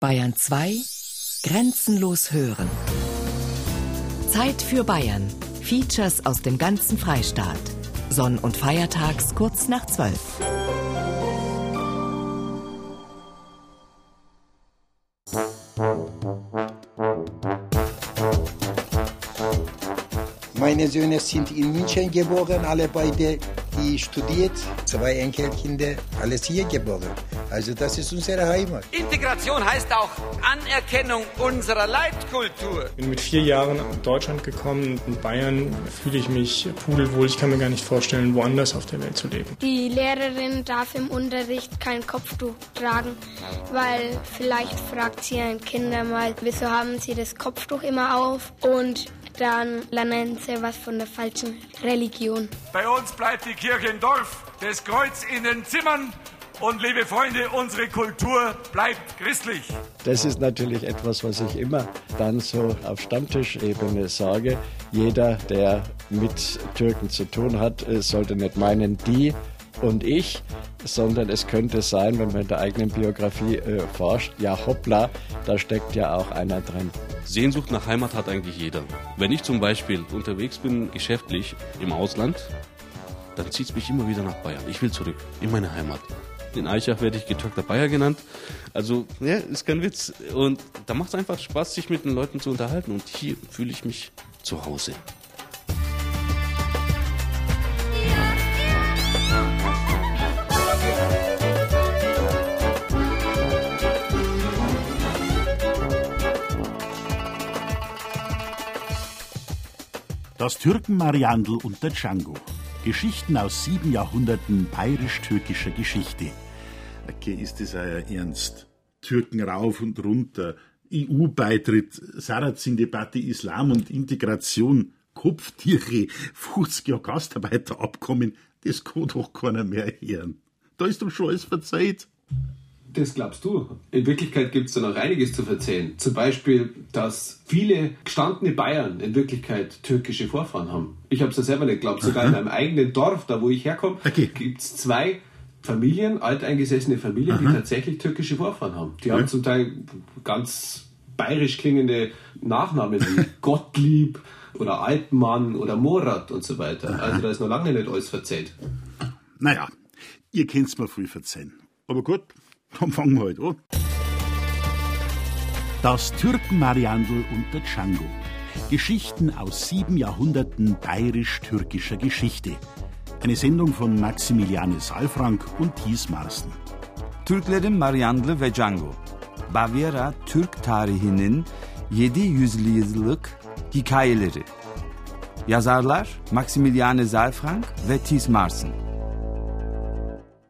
Bayern 2 Grenzenlos hören. Zeit für Bayern. Features aus dem ganzen Freistaat. Sonn- und Feiertags kurz nach 12. Meine Söhne sind in München geboren, alle beide, die studiert, zwei Enkelkinder, alles hier geboren. Also das ist unsere Heimat. Integration heißt auch Anerkennung unserer Leitkultur. Ich bin mit vier Jahren nach Deutschland gekommen. In Bayern fühle ich mich pudelwohl. Ich kann mir gar nicht vorstellen, woanders auf der Welt zu leben. Die Lehrerin darf im Unterricht kein Kopftuch tragen, weil vielleicht fragt sie ein Kinder mal, wieso haben sie das Kopftuch immer auf? Und dann lernen sie was von der falschen Religion. Bei uns bleibt die Kirche im Dorf, das Kreuz in den Zimmern und liebe Freunde, unsere Kultur bleibt christlich. Das ist natürlich etwas, was ich immer dann so auf Stammtischebene sage. Jeder, der mit Türken zu tun hat, sollte nicht meinen, die und ich, sondern es könnte sein, wenn man in der eigenen Biografie äh, forscht, ja hoppla, da steckt ja auch einer drin. Sehnsucht nach Heimat hat eigentlich jeder. Wenn ich zum Beispiel unterwegs bin, geschäftlich im Ausland, dann zieht es mich immer wieder nach Bayern. Ich will zurück in meine Heimat. In Eichach werde ich getöckter Bayer genannt. Also, ja, ist kein Witz. Und da macht es einfach Spaß, sich mit den Leuten zu unterhalten. Und hier fühle ich mich zu Hause. Das Türkenmariandel und der Django. Geschichten aus sieben Jahrhunderten bayerisch-türkischer Geschichte. Okay, ist das euer Ernst? Türken rauf und runter, EU-Beitritt, Sarrazin-Debatte, Islam und Integration, Kopftiere, 50 Jahre Gastarbeiterabkommen, das kann doch keiner mehr hören. Da ist doch schon alles verzeiht. Das glaubst du. In Wirklichkeit gibt es da noch einiges zu verzeihen. Zum Beispiel, dass viele gestandene Bayern in Wirklichkeit türkische Vorfahren haben. Ich habe es ja selber nicht geglaubt. Sogar in meinem eigenen Dorf, da wo ich herkomme, okay. gibt es zwei Familien, alteingesessene Familien, Aha. die tatsächlich türkische Vorfahren haben. Die ja. haben zum Teil ganz bayerisch klingende Nachnamen wie Gottlieb oder Altmann oder Morat und so weiter. Aha. Also da ist noch lange nicht alles verzeiht. Naja, ihr könnt's mir viel verzeihen. Aber gut, dann fangen wir halt an. Das Türkenmariandel und der Django. Geschichten aus sieben Jahrhunderten bayerisch-türkischer Geschichte. Eine Sendung von Maximiliane Saalfrank und Thies Marsten. Türklerin Mariandlı ve Django. Baviera Türk tarihinin 700 yıllık hikayeleri. Yazarlar Maximiliane Saalfrank ve Thies Marsen.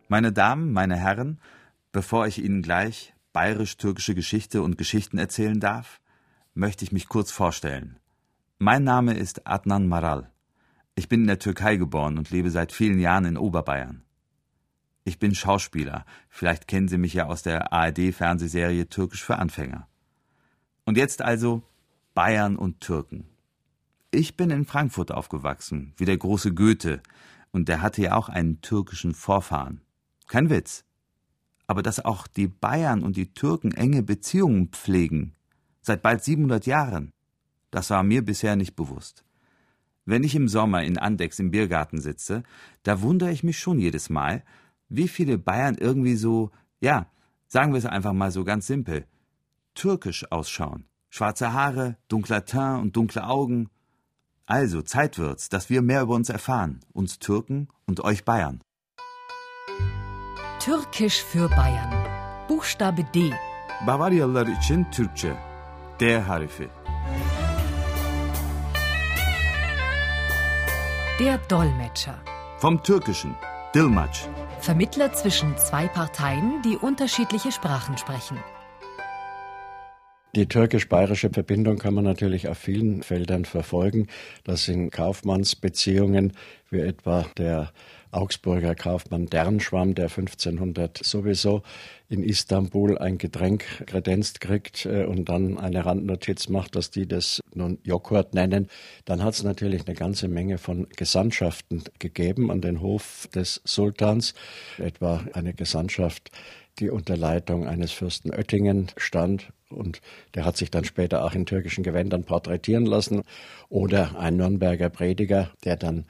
Meine Damen, meine Herren, Bevor ich Ihnen gleich bayerisch-türkische Geschichte und Geschichten erzählen darf, möchte ich mich kurz vorstellen. Mein Name ist Adnan Maral. Ich bin in der Türkei geboren und lebe seit vielen Jahren in Oberbayern. Ich bin Schauspieler, vielleicht kennen Sie mich ja aus der ARD-Fernsehserie Türkisch für Anfänger. Und jetzt also Bayern und Türken. Ich bin in Frankfurt aufgewachsen, wie der große Goethe, und der hatte ja auch einen türkischen Vorfahren. Kein Witz aber dass auch die Bayern und die Türken enge Beziehungen pflegen, seit bald 700 Jahren, das war mir bisher nicht bewusst. Wenn ich im Sommer in Andex im Biergarten sitze, da wundere ich mich schon jedes Mal, wie viele Bayern irgendwie so, ja, sagen wir es einfach mal so ganz simpel, türkisch ausschauen. Schwarze Haare, dunkler Teint und dunkle Augen. Also, Zeit wird's, dass wir mehr über uns erfahren, uns Türken und euch Bayern. Türkisch für Bayern. Buchstabe D. Bavaryalılar için Türkçe. D harfi. Der Dolmetscher. Vom Türkischen. Dilmaç. Vermittler zwischen zwei Parteien, die unterschiedliche Sprachen sprechen. Die türkisch-bayerische Verbindung kann man natürlich auf vielen Feldern verfolgen. Das sind Kaufmannsbeziehungen, wie etwa der Augsburger Kaufmann Dernschwamm, der 1500 sowieso in Istanbul ein Getränk kredenzt kriegt äh, und dann eine Randnotiz macht, dass die das nun Joghurt nennen, dann hat es natürlich eine ganze Menge von Gesandtschaften gegeben an den Hof des Sultans, etwa eine Gesandtschaft die unter Leitung eines Fürsten Oettingen stand und der hat sich dann später auch in türkischen Gewändern porträtieren lassen. Oder ein Nürnberger Prediger, der dann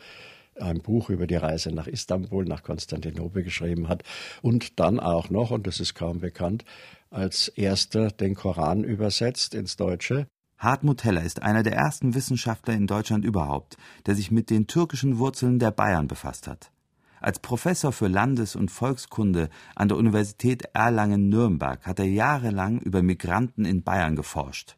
ein Buch über die Reise nach Istanbul, nach Konstantinopel geschrieben hat und dann auch noch, und das ist kaum bekannt, als erster den Koran übersetzt ins Deutsche. Hartmut Heller ist einer der ersten Wissenschaftler in Deutschland überhaupt, der sich mit den türkischen Wurzeln der Bayern befasst hat. Als Professor für Landes- und Volkskunde an der Universität Erlangen-Nürnberg hat er jahrelang über Migranten in Bayern geforscht.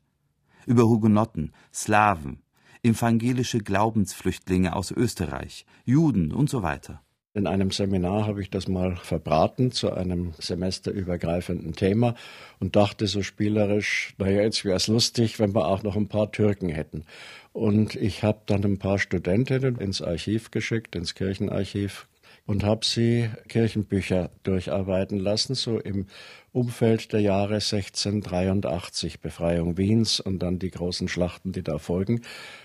Über Hugenotten, Slawen, evangelische Glaubensflüchtlinge aus Österreich, Juden und so weiter. In einem Seminar habe ich das mal verbraten zu einem semesterübergreifenden Thema und dachte so spielerisch, naja, jetzt wäre es lustig, wenn wir auch noch ein paar Türken hätten. Und ich habe dann ein paar Studentinnen ins Archiv geschickt, ins Kirchenarchiv, und habe sie Kirchenbücher durcharbeiten lassen, so im Umfeld der Jahre 1683, Befreiung Wiens und dann die großen Schlachten, die da folgen.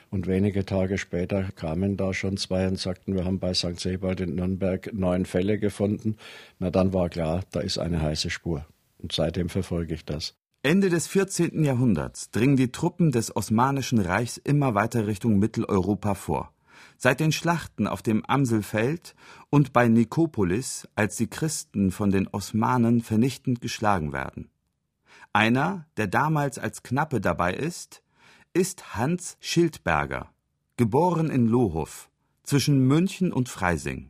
Und wenige Tage später kamen da schon zwei und sagten, wir haben bei St. Sebald in Nürnberg neun Fälle gefunden. Na, dann war klar, da ist eine heiße Spur. Und seitdem verfolge ich das. Ende des 14. Jahrhunderts dringen die Truppen des Osmanischen Reichs immer weiter Richtung Mitteleuropa vor. Seit den Schlachten auf dem Amselfeld und bei Nikopolis, als die Christen von den Osmanen vernichtend geschlagen werden. Einer, der damals als Knappe dabei ist, ist Hans Schildberger, geboren in Lohow, zwischen München und Freising.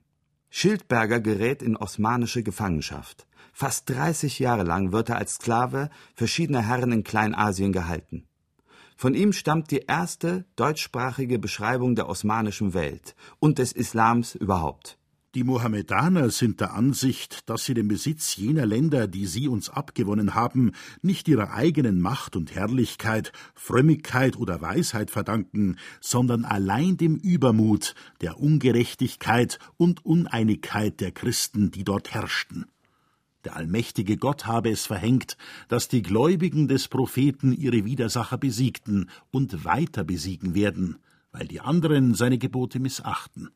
Schildberger gerät in osmanische Gefangenschaft. Fast 30 Jahre lang wird er als Sklave verschiedener Herren in Kleinasien gehalten. Von ihm stammt die erste deutschsprachige Beschreibung der osmanischen Welt und des Islams überhaupt. Die Mohammedaner sind der Ansicht, dass sie den Besitz jener Länder, die sie uns abgewonnen haben, nicht ihrer eigenen Macht und Herrlichkeit, Frömmigkeit oder Weisheit verdanken, sondern allein dem Übermut, der Ungerechtigkeit und Uneinigkeit der Christen, die dort herrschten. Der allmächtige Gott habe es verhängt, dass die Gläubigen des Propheten ihre Widersacher besiegten und weiter besiegen werden, weil die anderen seine Gebote missachten.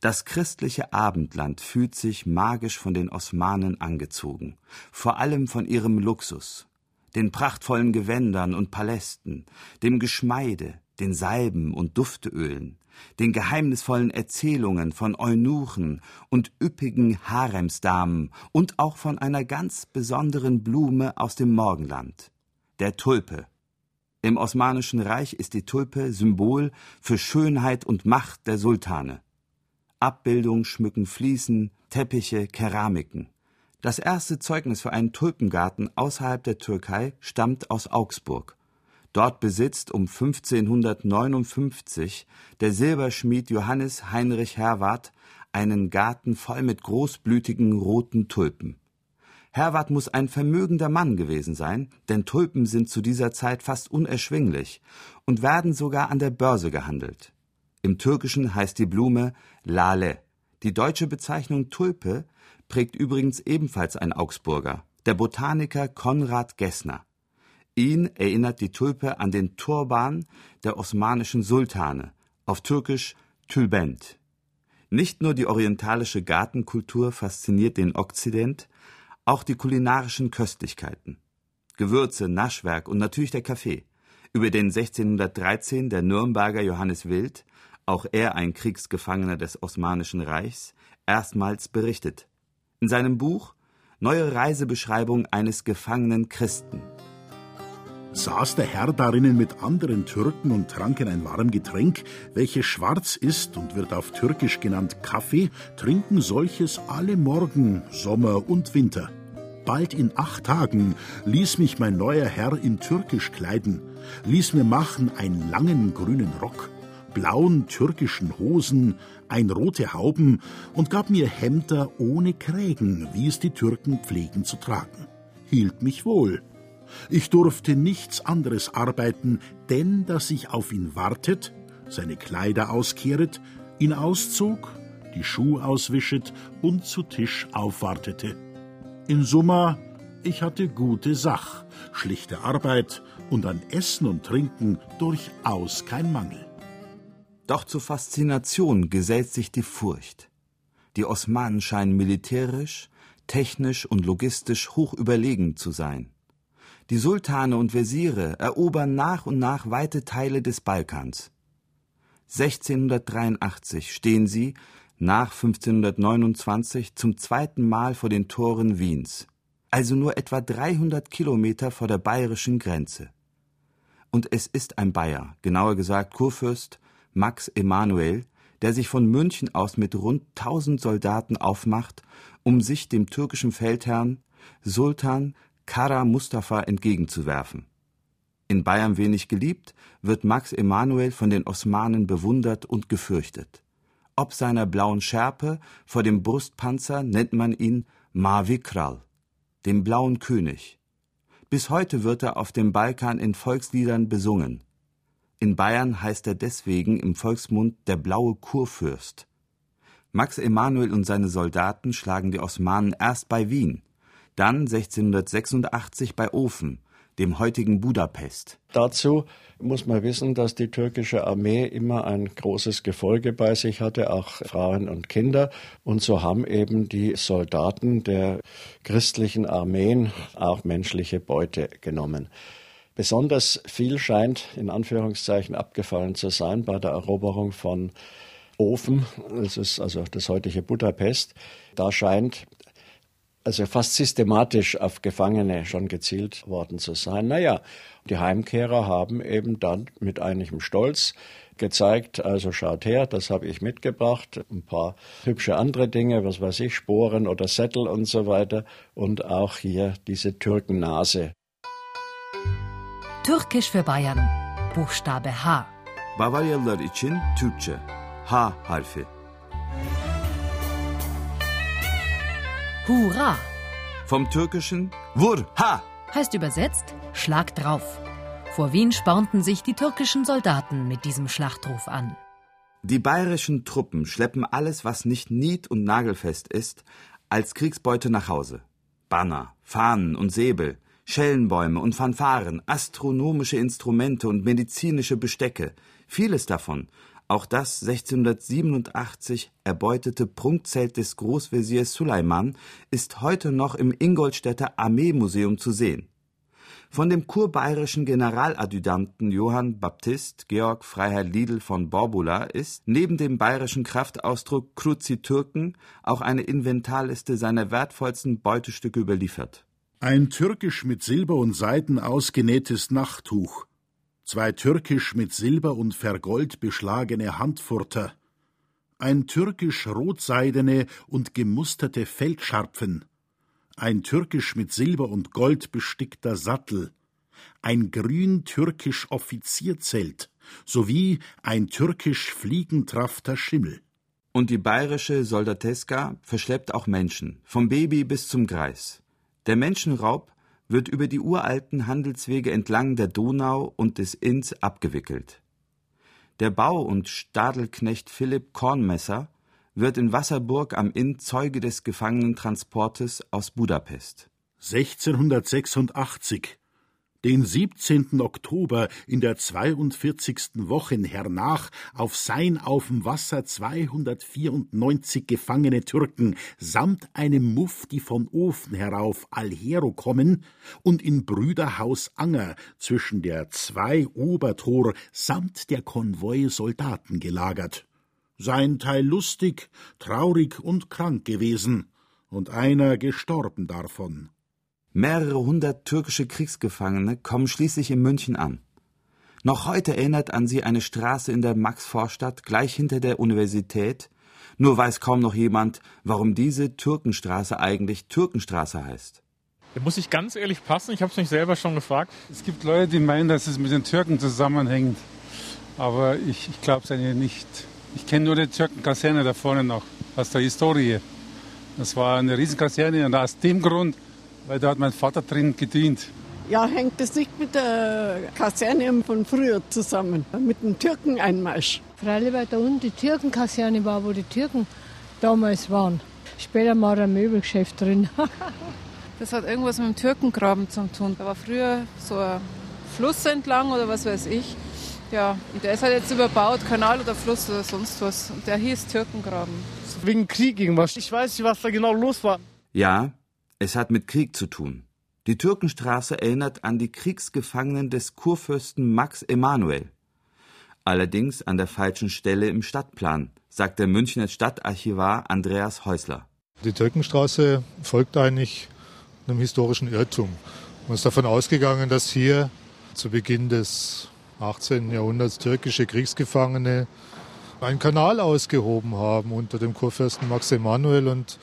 Das christliche Abendland fühlt sich magisch von den Osmanen angezogen, vor allem von ihrem Luxus, den prachtvollen Gewändern und Palästen, dem Geschmeide, den Salben und Duftölen, den geheimnisvollen Erzählungen von Eunuchen und üppigen Haremsdamen und auch von einer ganz besonderen Blume aus dem Morgenland, der Tulpe. Im Osmanischen Reich ist die Tulpe Symbol für Schönheit und Macht der Sultane. Abbildungen schmücken Fliesen, Teppiche, Keramiken. Das erste Zeugnis für einen Tulpengarten außerhalb der Türkei stammt aus Augsburg. Dort besitzt um 1559 der Silberschmied Johannes Heinrich Herwarth einen Garten voll mit großblütigen roten Tulpen. Herwarth muss ein vermögender Mann gewesen sein, denn Tulpen sind zu dieser Zeit fast unerschwinglich und werden sogar an der Börse gehandelt. Im Türkischen heißt die Blume Lale. Die deutsche Bezeichnung Tulpe prägt übrigens ebenfalls ein Augsburger, der Botaniker Konrad Gessner. Ihn erinnert die Tulpe an den Turban der osmanischen Sultane, auf Türkisch Tülbent. Nicht nur die orientalische Gartenkultur fasziniert den Okzident, auch die kulinarischen Köstlichkeiten. Gewürze, Naschwerk und natürlich der Kaffee, über den 1613 der Nürnberger Johannes Wild, auch er ein Kriegsgefangener des Osmanischen Reichs, erstmals berichtet. In seinem Buch Neue Reisebeschreibung eines gefangenen Christen saß der Herr darinnen mit anderen Türken und tranken ein warm Getränk, welches schwarz ist und wird auf Türkisch genannt Kaffee, trinken solches alle Morgen, Sommer und Winter. Bald in acht Tagen ließ mich mein neuer Herr in Türkisch kleiden, ließ mir machen einen langen grünen Rock, blauen türkischen Hosen, ein rote Hauben und gab mir Hemder ohne Krägen, wie es die Türken pflegen zu tragen. Hielt mich wohl, ich durfte nichts anderes arbeiten, denn dass ich auf ihn wartet, seine Kleider auskehret, ihn auszog, die Schuh auswischet und zu Tisch aufwartete. In Summa, ich hatte gute Sach, schlichte Arbeit und an Essen und Trinken durchaus kein Mangel. Doch zur Faszination gesellt sich die Furcht. Die Osmanen scheinen militärisch, technisch und logistisch hoch überlegen zu sein. Die Sultane und Wesire erobern nach und nach weite Teile des Balkans. 1683 stehen sie, nach 1529, zum zweiten Mal vor den Toren Wiens, also nur etwa 300 Kilometer vor der bayerischen Grenze. Und es ist ein Bayer, genauer gesagt Kurfürst Max Emanuel, der sich von München aus mit rund 1000 Soldaten aufmacht, um sich dem türkischen Feldherrn Sultan Kara Mustafa entgegenzuwerfen. In Bayern wenig geliebt, wird Max Emanuel von den Osmanen bewundert und gefürchtet. Ob seiner blauen Schärpe vor dem Brustpanzer nennt man ihn Mavi Kral, dem blauen König. Bis heute wird er auf dem Balkan in Volksliedern besungen. In Bayern heißt er deswegen im Volksmund der blaue Kurfürst. Max Emanuel und seine Soldaten schlagen die Osmanen erst bei Wien, dann 1686 bei Ofen, dem heutigen Budapest. Dazu muss man wissen, dass die türkische Armee immer ein großes Gefolge bei sich hatte, auch Frauen und Kinder. Und so haben eben die Soldaten der christlichen Armeen auch menschliche Beute genommen. Besonders viel scheint in Anführungszeichen abgefallen zu sein bei der Eroberung von Ofen, das ist also das heutige Budapest. Da scheint also fast systematisch auf Gefangene schon gezielt worden zu sein. Naja, die Heimkehrer haben eben dann mit einigem Stolz gezeigt, also schaut her, das habe ich mitgebracht, ein paar hübsche andere Dinge, was weiß ich, Sporen oder Sättel und so weiter und auch hier diese Türkennase. Türkisch für Bayern, Buchstabe H. Bavaryalılar için Türkçe H harfi. Hurra! Vom türkischen Vur ha heißt übersetzt Schlag drauf. Vor Wien spornten sich die türkischen Soldaten mit diesem Schlachtruf an. Die bayerischen Truppen schleppen alles, was nicht nied- und nagelfest ist, als Kriegsbeute nach Hause. Banner, Fahnen und Säbel, Schellenbäume und Fanfaren, astronomische Instrumente und medizinische Bestecke, vieles davon auch das 1687 erbeutete Prunkzelt des Großveziers Suleiman ist heute noch im Ingolstädter Armeemuseum zu sehen. Von dem kurbayerischen Generaladjutanten Johann Baptist Georg Freiherr Liedl von Borbula ist neben dem bayerischen Kraftausdruck Kruzi Türken auch eine Inventarliste seiner wertvollsten Beutestücke überliefert. Ein türkisch mit Silber und Seiden ausgenähtes Nachttuch, zwei türkisch mit Silber und Vergold beschlagene Handfurter, ein türkisch rotseidene und gemusterte Feldscharpfen, ein türkisch mit Silber und Gold bestickter Sattel, ein grün türkisch Offizierzelt sowie ein türkisch fliegentrafter Schimmel. Und die bayerische Soldateska verschleppt auch Menschen, vom Baby bis zum Greis. Der Menschenraub wird über die uralten Handelswege entlang der Donau und des Inns abgewickelt. Der Bau- und Stadelknecht Philipp Kornmesser wird in Wasserburg am Inn Zeuge des Gefangenentransportes aus Budapest. 1686 den 17. Oktober in der 42. Wochen hernach auf sein auf dem Wasser 294 gefangene Türken samt einem Mufti von Ofen herauf Alhero kommen und in Brüderhaus Anger zwischen der zwei Obertor samt der Konvoi Soldaten gelagert. Sein Teil lustig, traurig und krank gewesen und einer gestorben davon. Mehrere hundert türkische Kriegsgefangene kommen schließlich in München an. Noch heute erinnert an sie eine Straße in der Maxvorstadt gleich hinter der Universität, nur weiß kaum noch jemand, warum diese Türkenstraße eigentlich Türkenstraße heißt. Da muss ich ganz ehrlich passen, ich habe es mich selber schon gefragt. Es gibt Leute, die meinen, dass es mit den Türken zusammenhängt, aber ich, ich glaube es eigentlich nicht. Ich kenne nur die Türkenkaserne da vorne noch, aus der Historie. Das war eine Riesenkaserne und aus dem Grund weil da hat mein Vater drin gedient. Ja, hängt das nicht mit der Kaserne von früher zusammen, mit dem Türkeneinmarsch? Freilich, weil da unten die Türkenkaserne war, wo die Türken damals waren. Später war ein Möbelgeschäft drin. das hat irgendwas mit dem Türkengraben zu tun. Da war früher so ein Fluss entlang oder was weiß ich. Ja, und der ist halt jetzt überbaut, Kanal oder Fluss oder sonst was. Und der hieß Türkengraben. Wegen Krieg irgendwas. Ich weiß nicht, was da genau los war. Ja, Es hat mit Krieg zu tun. Die Türkenstraße erinnert an die Kriegsgefangenen des Kurfürsten Max Emanuel. Allerdings an der falschen Stelle im Stadtplan, sagt der Münchner Stadtarchivar Andreas Häusler. Die Türkenstraße folgt eigentlich einem historischen Irrtum. Man ist davon ausgegangen, dass hier zu Beginn des 18. Jahrhunderts türkische Kriegsgefangene einen Kanal ausgehoben haben unter dem Kurfürsten Max Emanuel und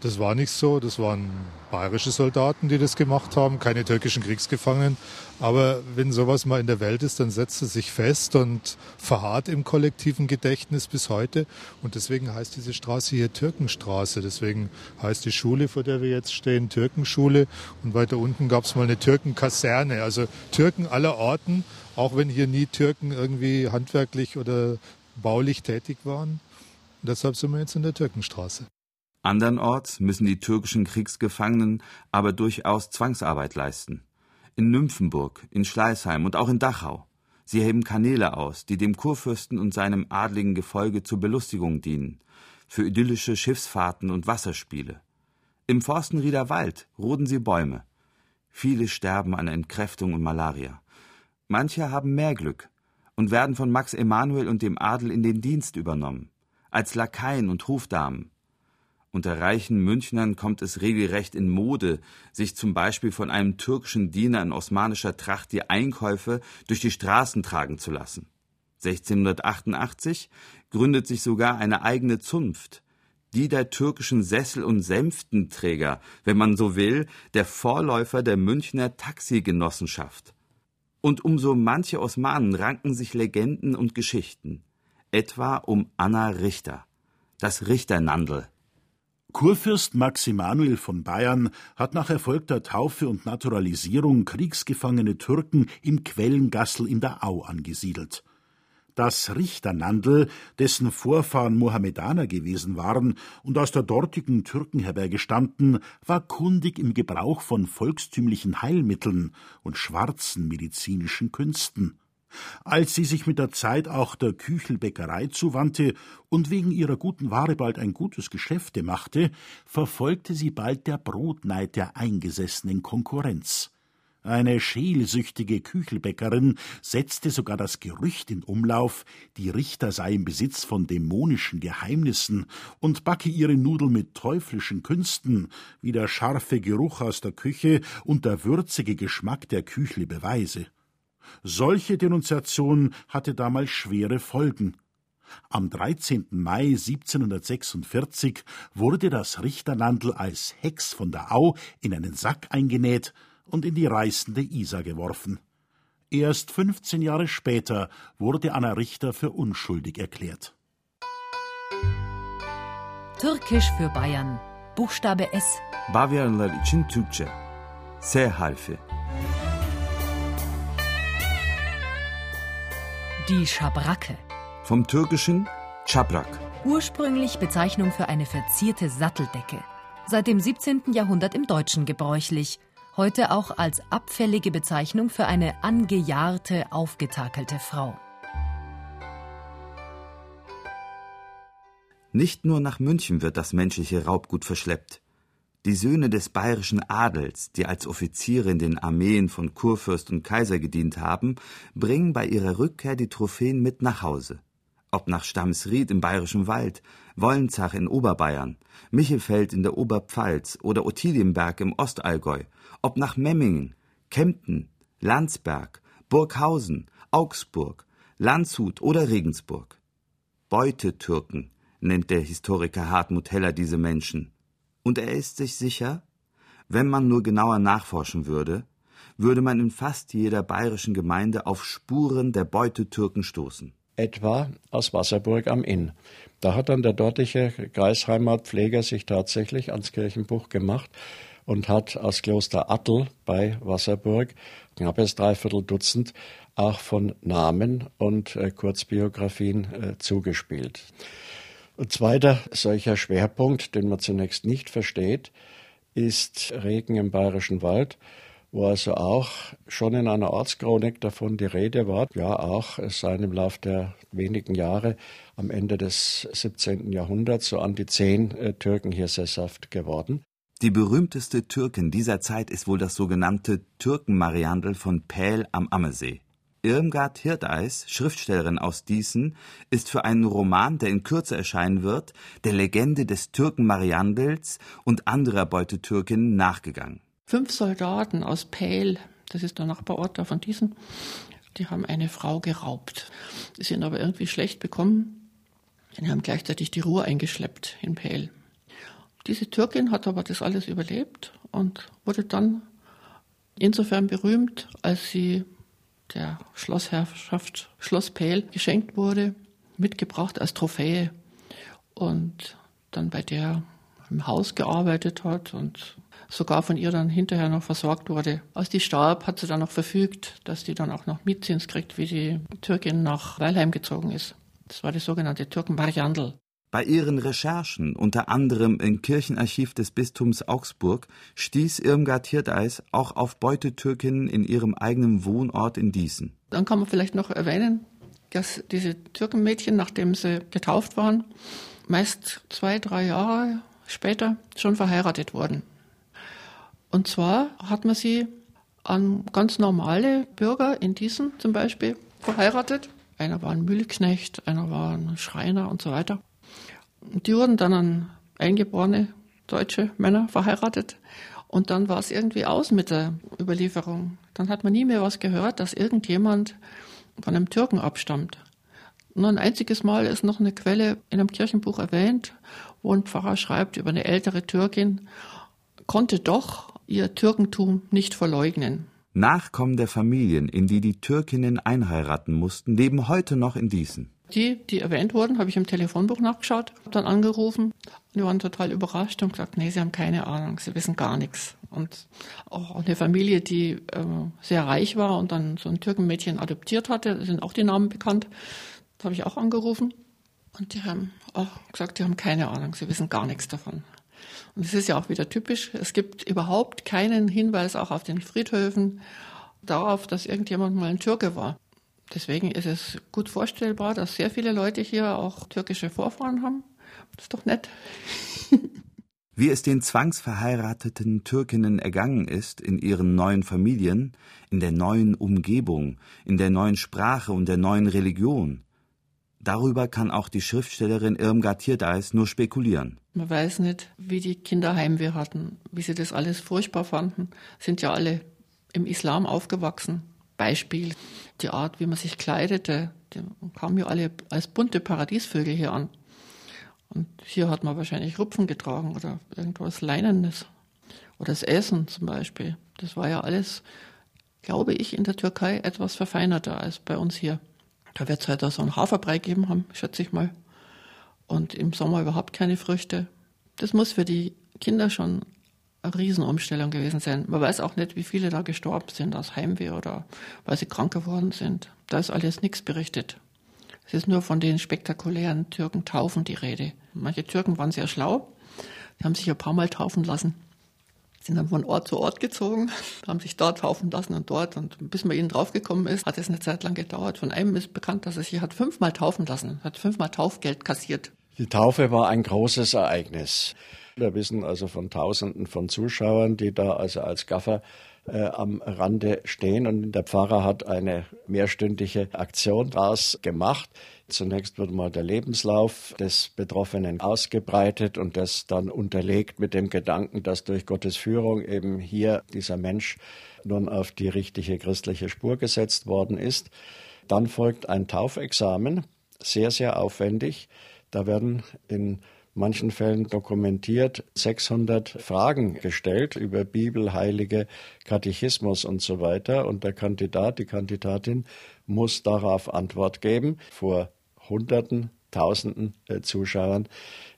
das war nicht so. Das waren bayerische Soldaten, die das gemacht haben, keine türkischen Kriegsgefangenen. Aber wenn sowas mal in der Welt ist, dann setzt es sich fest und verharrt im kollektiven Gedächtnis bis heute. Und deswegen heißt diese Straße hier Türkenstraße. Deswegen heißt die Schule, vor der wir jetzt stehen, Türkenschule. Und weiter unten gab es mal eine Türkenkaserne. Also Türken aller Orten, auch wenn hier nie Türken irgendwie handwerklich oder baulich tätig waren. Und deshalb sind wir jetzt in der Türkenstraße. Andernorts müssen die türkischen Kriegsgefangenen aber durchaus Zwangsarbeit leisten. In Nymphenburg, in Schleißheim und auch in Dachau. Sie heben Kanäle aus, die dem Kurfürsten und seinem adligen Gefolge zur Belustigung dienen, für idyllische Schiffsfahrten und Wasserspiele. Im Forstenrieder Wald roden sie Bäume. Viele sterben an Entkräftung und Malaria. Manche haben mehr Glück und werden von Max Emanuel und dem Adel in den Dienst übernommen, als Lakaien und Hofdamen, unter reichen Münchnern kommt es regelrecht in Mode, sich zum Beispiel von einem türkischen Diener in osmanischer Tracht die Einkäufe durch die Straßen tragen zu lassen. 1688 gründet sich sogar eine eigene Zunft, die der türkischen Sessel- und Sänftenträger, wenn man so will, der Vorläufer der Münchner Taxigenossenschaft. Und um so manche Osmanen ranken sich Legenden und Geschichten, etwa um Anna Richter, das Richternandel. Kurfürst Max Emanuel von Bayern hat nach erfolgter Taufe und Naturalisierung kriegsgefangene Türken im Quellengassel in der Au angesiedelt. Das Richternandel, dessen Vorfahren Mohammedaner gewesen waren und aus der dortigen Türkenherberge stammten, war kundig im Gebrauch von volkstümlichen Heilmitteln und schwarzen medizinischen Künsten. Als sie sich mit der Zeit auch der Küchelbäckerei zuwandte und wegen ihrer guten Ware bald ein gutes Geschäfte machte, verfolgte sie bald der Brotneid der eingesessenen Konkurrenz. Eine scheelsüchtige Küchelbäckerin setzte sogar das Gerücht in Umlauf, die Richter sei im Besitz von dämonischen Geheimnissen und backe ihre Nudeln mit teuflischen Künsten, wie der scharfe Geruch aus der Küche und der würzige Geschmack der Küchle beweise. Solche Denunziation hatte damals schwere Folgen. Am 13. Mai 1746 wurde das Richterlandl als Hex von der Au in einen Sack eingenäht und in die reißende Isar geworfen. Erst 15 Jahre später wurde Anna Richter für unschuldig erklärt. Türkisch für Bayern. Buchstabe S. Bavyalılar için Türkçe. S harfi. Die Schabracke. Vom türkischen Çaprak. Ursprünglich Bezeichnung für eine verzierte Satteldecke. Seit dem 17. Jahrhundert im Deutschen gebräuchlich. Heute auch als abfällige Bezeichnung für eine angejahrte, aufgetakelte Frau. Nicht nur nach München wird das menschliche Raubgut verschleppt. Die Söhne des bayerischen Adels, die als Offiziere in den Armeen von Kurfürst und Kaiser gedient haben, bringen bei ihrer Rückkehr die Trophäen mit nach Hause. Ob nach Stamsried im Bayerischen Wald, Wollenzach in Oberbayern, Michelfeld in der Oberpfalz oder Ottilienberg im Ostallgäu, ob nach Memmingen, Kempten, Landsberg, Burghausen, Augsburg, Landshut oder Regensburg. Beutetürken nennt der Historiker Hartmut Heller diese Menschen. Und er ist sich sicher, wenn man nur genauer nachforschen würde, würde man in fast jeder bayerischen Gemeinde auf Spuren der Beutetürken stoßen. Etwa aus Wasserburg am Inn. Da hat dann der dortige Kreisheimatpfleger sich tatsächlich ans Kirchenbuch gemacht und hat aus Kloster Attel bei Wasserburg knappes Dreiviertel Dutzend auch von Namen und äh, Kurzbiografien äh, zugespielt. Ein zweiter solcher Schwerpunkt, den man zunächst nicht versteht, ist Regen im Bayerischen Wald, wo also auch schon in einer Ortschronik davon die Rede war. Ja, auch es seien im Laufe der wenigen Jahre am Ende des 17. Jahrhunderts so an die zehn äh, Türken hier sesshaft geworden. Die berühmteste Türkin dieser Zeit ist wohl das sogenannte Türkenmariandel von Pähl am Ammersee. Irmgard Hirdeis, Schriftstellerin aus Diesen, ist für einen Roman, der in Kürze erscheinen wird, der Legende des Türken Mariandels und anderer Beutetürkinnen nachgegangen. Fünf Soldaten aus Pähl, das ist der Nachbarort da von Diesen, die haben eine Frau geraubt. Die sind aber irgendwie schlecht bekommen. Die haben gleichzeitig die Ruhr eingeschleppt in Pähl. Diese Türkin hat aber das alles überlebt und wurde dann insofern berühmt, als sie der Schlossherrschaft Schloss Pähl geschenkt wurde, mitgebracht als Trophäe und dann bei der im Haus gearbeitet hat und sogar von ihr dann hinterher noch versorgt wurde. Als die starb, hat sie dann noch verfügt, dass die dann auch noch Mietzins kriegt, wie die Türkin nach Weilheim gezogen ist. Das war die sogenannte Türkenvariandel. Bei ihren Recherchen, unter anderem im Kirchenarchiv des Bistums Augsburg, stieß Irmgard Hirdeis auch auf Beutetürkinnen in ihrem eigenen Wohnort in Diesen. Dann kann man vielleicht noch erwähnen, dass diese Türkenmädchen, nachdem sie getauft waren, meist zwei, drei Jahre später schon verheiratet wurden. Und zwar hat man sie an ganz normale Bürger in Diesen zum Beispiel verheiratet. Einer war ein Müllknecht, einer war ein Schreiner und so weiter. Die wurden dann an eingeborene deutsche Männer verheiratet. Und dann war es irgendwie aus mit der Überlieferung. Dann hat man nie mehr was gehört, dass irgendjemand von einem Türken abstammt. Nur ein einziges Mal ist noch eine Quelle in einem Kirchenbuch erwähnt, wo ein Pfarrer schreibt über eine ältere Türkin, konnte doch ihr Türkentum nicht verleugnen. Nachkommen der Familien, in die die Türkinnen einheiraten mussten, leben heute noch in Diesen. Die, die erwähnt wurden, habe ich im Telefonbuch nachgeschaut, habe dann angerufen. Die waren total überrascht und gesagt, nee, sie haben keine Ahnung, sie wissen gar nichts. Und auch eine Familie, die äh, sehr reich war und dann so ein Türkenmädchen adoptiert hatte, sind auch die Namen bekannt. Da habe ich auch angerufen. Und die haben auch gesagt, die haben keine Ahnung, sie wissen gar nichts davon. Und das ist ja auch wieder typisch. Es gibt überhaupt keinen Hinweis auch auf den Friedhöfen darauf, dass irgendjemand mal ein Türke war. Deswegen ist es gut vorstellbar, dass sehr viele Leute hier auch türkische Vorfahren haben. Das ist doch nett. Wie es den zwangsverheirateten Türkinnen ergangen ist in ihren neuen Familien, in der neuen Umgebung, in der neuen Sprache und der neuen Religion, darüber kann auch die Schriftstellerin Irmgard Hirdeis nur spekulieren. Man weiß nicht, wie die Kinder Heimweh hatten, wie sie das alles furchtbar fanden. Sind ja alle im Islam aufgewachsen. Beispiel, die Art, wie man sich kleidete, die kamen ja alle als bunte Paradiesvögel hier an. Und hier hat man wahrscheinlich Rupfen getragen oder irgendwas Leinenes. Oder das Essen zum Beispiel. Das war ja alles, glaube ich, in der Türkei etwas verfeinerter als bei uns hier. Da wird es halt auch so einen Haferbrei geben haben, schätze ich mal. Und im Sommer überhaupt keine Früchte. Das muss für die Kinder schon eine Riesenumstellung gewesen sein. Man weiß auch nicht, wie viele da gestorben sind aus Heimweh oder weil sie krank geworden sind. Da ist alles nichts berichtet. Es ist nur von den spektakulären Türkentaufen die Rede. Manche Türken waren sehr schlau. Die haben sich ein paar Mal taufen lassen. Sind dann von Ort zu Ort gezogen, haben sich dort taufen lassen und dort. Und bis man ihnen draufgekommen ist, hat es eine Zeit lang gedauert. Von einem ist bekannt, dass er sich hat fünfmal taufen lassen, hat fünfmal Taufgeld kassiert. Die Taufe war ein großes Ereignis. Wir wissen also von Tausenden von Zuschauern, die da also als Gaffer äh, am Rande stehen und der Pfarrer hat eine mehrstündige Aktion daraus gemacht. Zunächst wird mal der Lebenslauf des Betroffenen ausgebreitet und das dann unterlegt mit dem Gedanken, dass durch Gottes Führung eben hier dieser Mensch nun auf die richtige christliche Spur gesetzt worden ist. Dann folgt ein Taufexamen, sehr, sehr aufwendig. Da werden in manchen Fällen dokumentiert 600 Fragen gestellt über Bibel, Heilige, Katechismus und so weiter. Und der Kandidat, die Kandidatin muss darauf Antwort geben vor Hunderten, Tausenden äh, Zuschauern.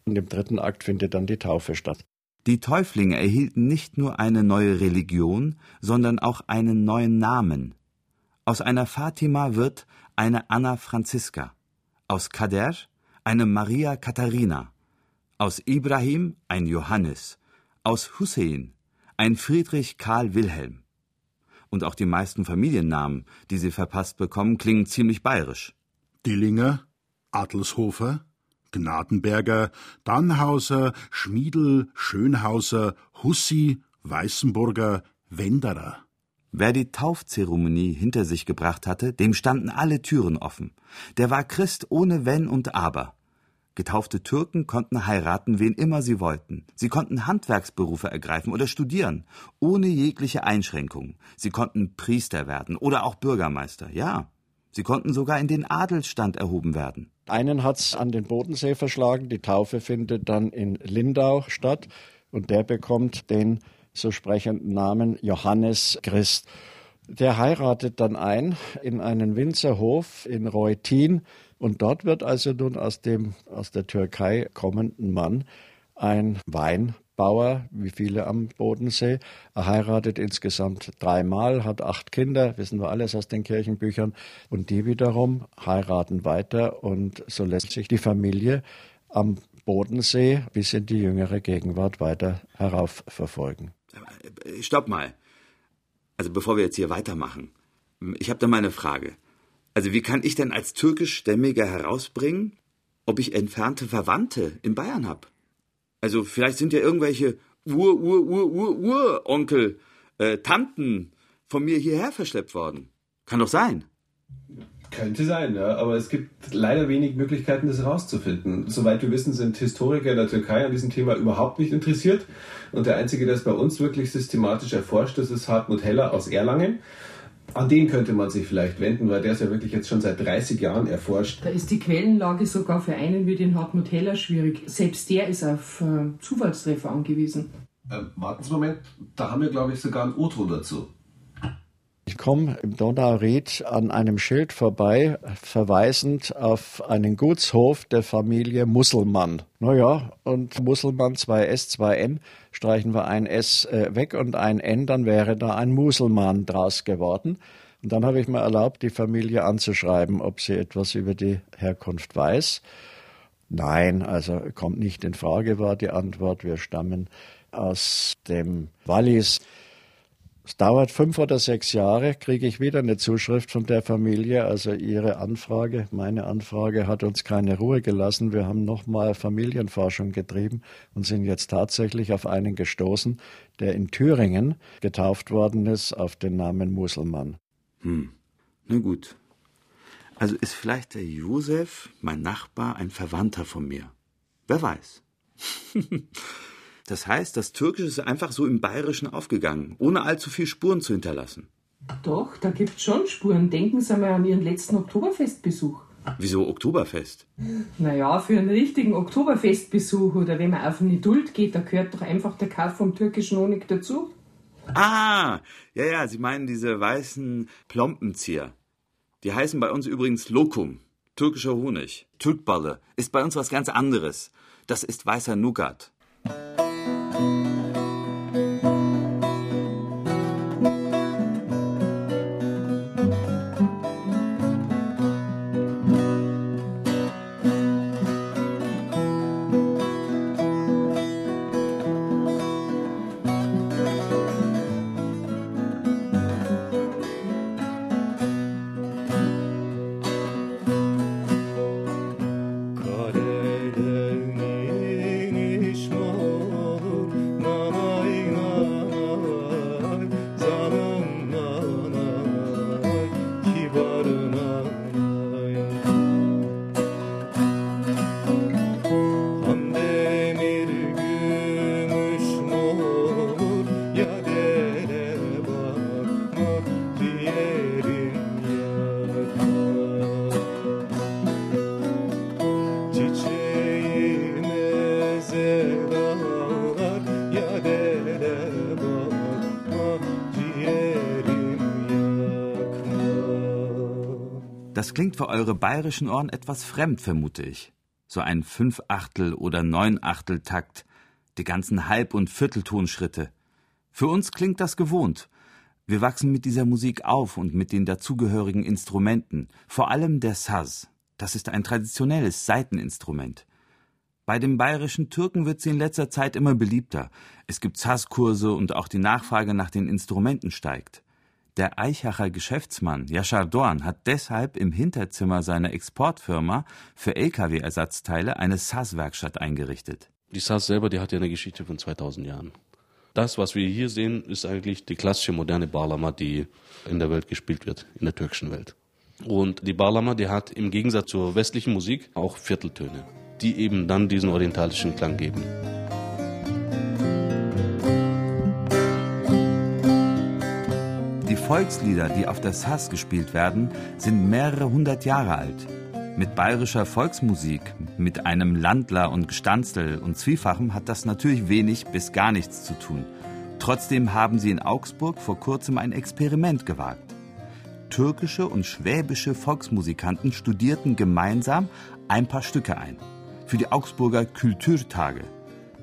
Und im dritten Akt findet dann die Taufe statt. Die Täuflinge erhielten nicht nur eine neue Religion, sondern auch einen neuen Namen. Aus einer Fatima wird eine Anna Franziska, aus Kader eine Maria Katharina, aus Ibrahim ein Johannes, aus Hussein ein Friedrich Karl Wilhelm. Und auch die meisten Familiennamen, die sie verpasst bekommen, klingen ziemlich bayerisch. Dillinger, Adelshofer, Gnadenberger, Dannhauser, Schmiedel, Schönhauser, Hussi, Weißenburger, Wenderer. Wer die Taufzeremonie hinter sich gebracht hatte, dem standen alle Türen offen. Der war Christ ohne Wenn und Aber. Getaufte Türken konnten heiraten, wen immer sie wollten. Sie konnten Handwerksberufe ergreifen oder studieren, ohne jegliche Einschränkungen. Sie konnten Priester werden oder auch Bürgermeister, ja. Sie konnten sogar in den Adelsstand erhoben werden. Einen hat's an den Bodensee verschlagen. Die Taufe findet dann in Lindau statt und der bekommt den so sprechenden Namen Johannes Christ. Der heiratet dann ein in einen Winzerhof in Reutin und dort wird also nun aus dem aus der Türkei kommenden Mann ein Weinbauer, wie viele am Bodensee. Er heiratet insgesamt dreimal, hat acht Kinder, wissen wir alles aus den Kirchenbüchern. Und die wiederum heiraten weiter und so lässt sich die Familie am Bodensee bis in die jüngere Gegenwart weiter heraufverfolgen. Stopp mal. Also bevor wir jetzt hier weitermachen. Ich habe da mal eine Frage. Also wie kann ich denn als türkischstämmiger herausbringen, ob ich entfernte Verwandte in Bayern habe? Also vielleicht sind ja irgendwelche Ur, Ur, Ur, Ur, Uronkel, äh, Tanten von mir hierher verschleppt worden. Kann doch sein. Könnte sein, ja, aber es gibt leider wenig Möglichkeiten, das herauszufinden. Soweit wir wissen, sind Historiker in der Türkei an diesem Thema überhaupt nicht interessiert. Und der Einzige, der es bei uns wirklich systematisch erforscht, das ist Hartmut Heller aus Erlangen. An den könnte man sich vielleicht wenden, weil der ist ja wirklich jetzt schon seit 30 Jahren erforscht. Da ist die Quellenlage sogar für einen wie den Hartmut Heller schwierig. Selbst der ist auf äh, Zufallstreffer angewiesen. Ähm, warten Sie einen Moment, da haben wir, glaube ich, sogar ein O-Ton dazu. Ich komme im Donauried an einem Schild vorbei, verweisend auf einen Gutshof der Familie Musselmann. Naja, und Musselmann 2S, 2M, streichen wir ein S äh, weg und ein N, dann wäre da ein Muselmann draus geworden. Und dann habe ich mir erlaubt, die Familie anzuschreiben, ob sie etwas über die Herkunft weiß. Nein, also kommt nicht in Frage, war die Antwort. Wir stammen aus dem Wallis. Es dauert fünf oder sechs Jahre, kriege ich wieder eine Zuschrift von der Familie. Also ihre Anfrage, meine Anfrage hat uns keine Ruhe gelassen. Wir haben nochmal Familienforschung getrieben und sind jetzt tatsächlich auf einen gestoßen, der in Thüringen getauft worden ist auf den Namen Muselmann. Hm, na gut. Also ist vielleicht der Josef, mein Nachbar, ein Verwandter von mir. Wer weiß. Das heißt, das Türkische ist einfach so im Bayerischen aufgegangen, ohne allzu viel Spuren zu hinterlassen. Doch, da gibt's schon Spuren. Denken Sie mal an Ihren letzten Oktoberfestbesuch. Wieso Oktoberfest? Naja, für einen richtigen Oktoberfestbesuch oder wenn man auf eine Duld geht, da gehört doch einfach der Kauf vom türkischen Honig dazu. Ah, ja, ja, Sie meinen diese weißen Plompenzieher. Die heißen bei uns übrigens Lokum, türkischer Honig. Türkballe ist bei uns was ganz anderes. Das ist weißer Nougat. Das klingt für eure bayerischen Ohren etwas fremd, vermute ich. So ein Fünfachtel- oder Neunachtel-Takt, die ganzen Halb- und Vierteltonschritte. Für uns klingt das gewohnt. Wir wachsen mit dieser Musik auf und mit den dazugehörigen Instrumenten, vor allem der Saz. Das ist ein traditionelles Saiteninstrument. Bei den bayerischen Türken wird sie in letzter Zeit immer beliebter. Es gibt Saz-Kurse und auch die Nachfrage nach den Instrumenten steigt. Der Eichacher Geschäftsmann Yashar Dorn hat deshalb im Hinterzimmer seiner Exportfirma für Lkw-Ersatzteile eine SAS-Werkstatt eingerichtet. Die SAS selber, die hat ja eine Geschichte von 2000 Jahren. Das, was wir hier sehen, ist eigentlich die klassische moderne Bağlama, die in der Welt gespielt wird, in der türkischen Welt. Und die Bağlama, die hat im Gegensatz zur westlichen Musik auch Vierteltöne, die eben dann diesen orientalischen Klang geben. Volkslieder, die auf der Sass gespielt werden, sind mehrere hundert Jahre alt. Mit bayerischer Volksmusik, mit einem Landler und Gestanzel und Zwiefachem hat das natürlich wenig bis gar nichts zu tun. Trotzdem haben sie in Augsburg vor kurzem ein Experiment gewagt. Türkische und schwäbische Volksmusikanten studierten gemeinsam ein paar Stücke ein. Für die Augsburger Kulturtage.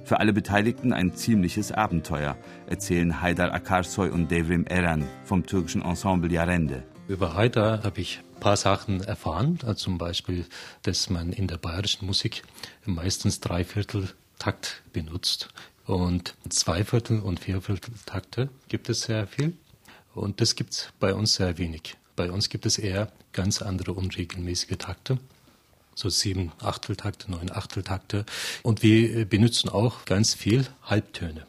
Für alle Beteiligten ein ziemliches Abenteuer, erzählen Haydar Akarsoy und Devrim Eren vom türkischen Ensemble Yarende. Über Haydar habe ich ein paar Sachen erfahren, also zum Beispiel, dass man in der bayerischen Musik meistens Dreivierteltakt benutzt und Zweiviertel- und Viervierteltakte gibt es sehr viel und das gibt es bei uns sehr wenig. Bei uns gibt es eher ganz andere unregelmäßige Takte so sieben Achteltakte, neun Achteltakte. Und wir benutzen auch ganz viel Halbtöne.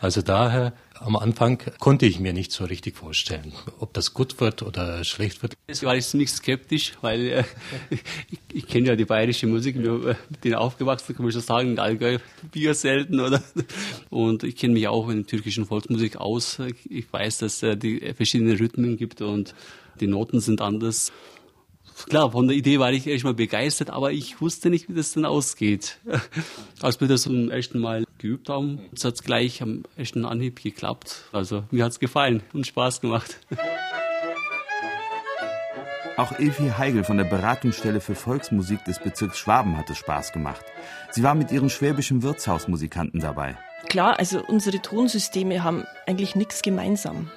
Also daher am Anfang konnte ich mir nicht so richtig vorstellen, ob das gut wird oder schlecht wird. Es war ich ziemlich skeptisch, weil äh, ich, ich kenne ja die bayerische Musik, äh, mit denen aufgewachsen, kann man schon sagen, in Allgäu Bier selten, oder? Und ich kenne mich auch in der türkischen Volksmusik aus. Ich weiß, dass es äh, die verschiedenen Rhythmen gibt und die Noten sind anders klar, von der Idee war ich erstmal begeistert, aber ich wusste nicht, wie das dann ausgeht. Als wir das zum ersten Mal geübt haben, hat es gleich am ersten Anhieb geklappt. Also mir hat es gefallen und Spaß gemacht. Auch Evi Heigel von der Beratungsstelle für Volksmusik des Bezirks Schwaben hat es Spaß gemacht. Sie war mit ihren schwäbischen Wirtshausmusikanten dabei. Klar, also unsere Tonsysteme haben eigentlich nichts gemeinsam.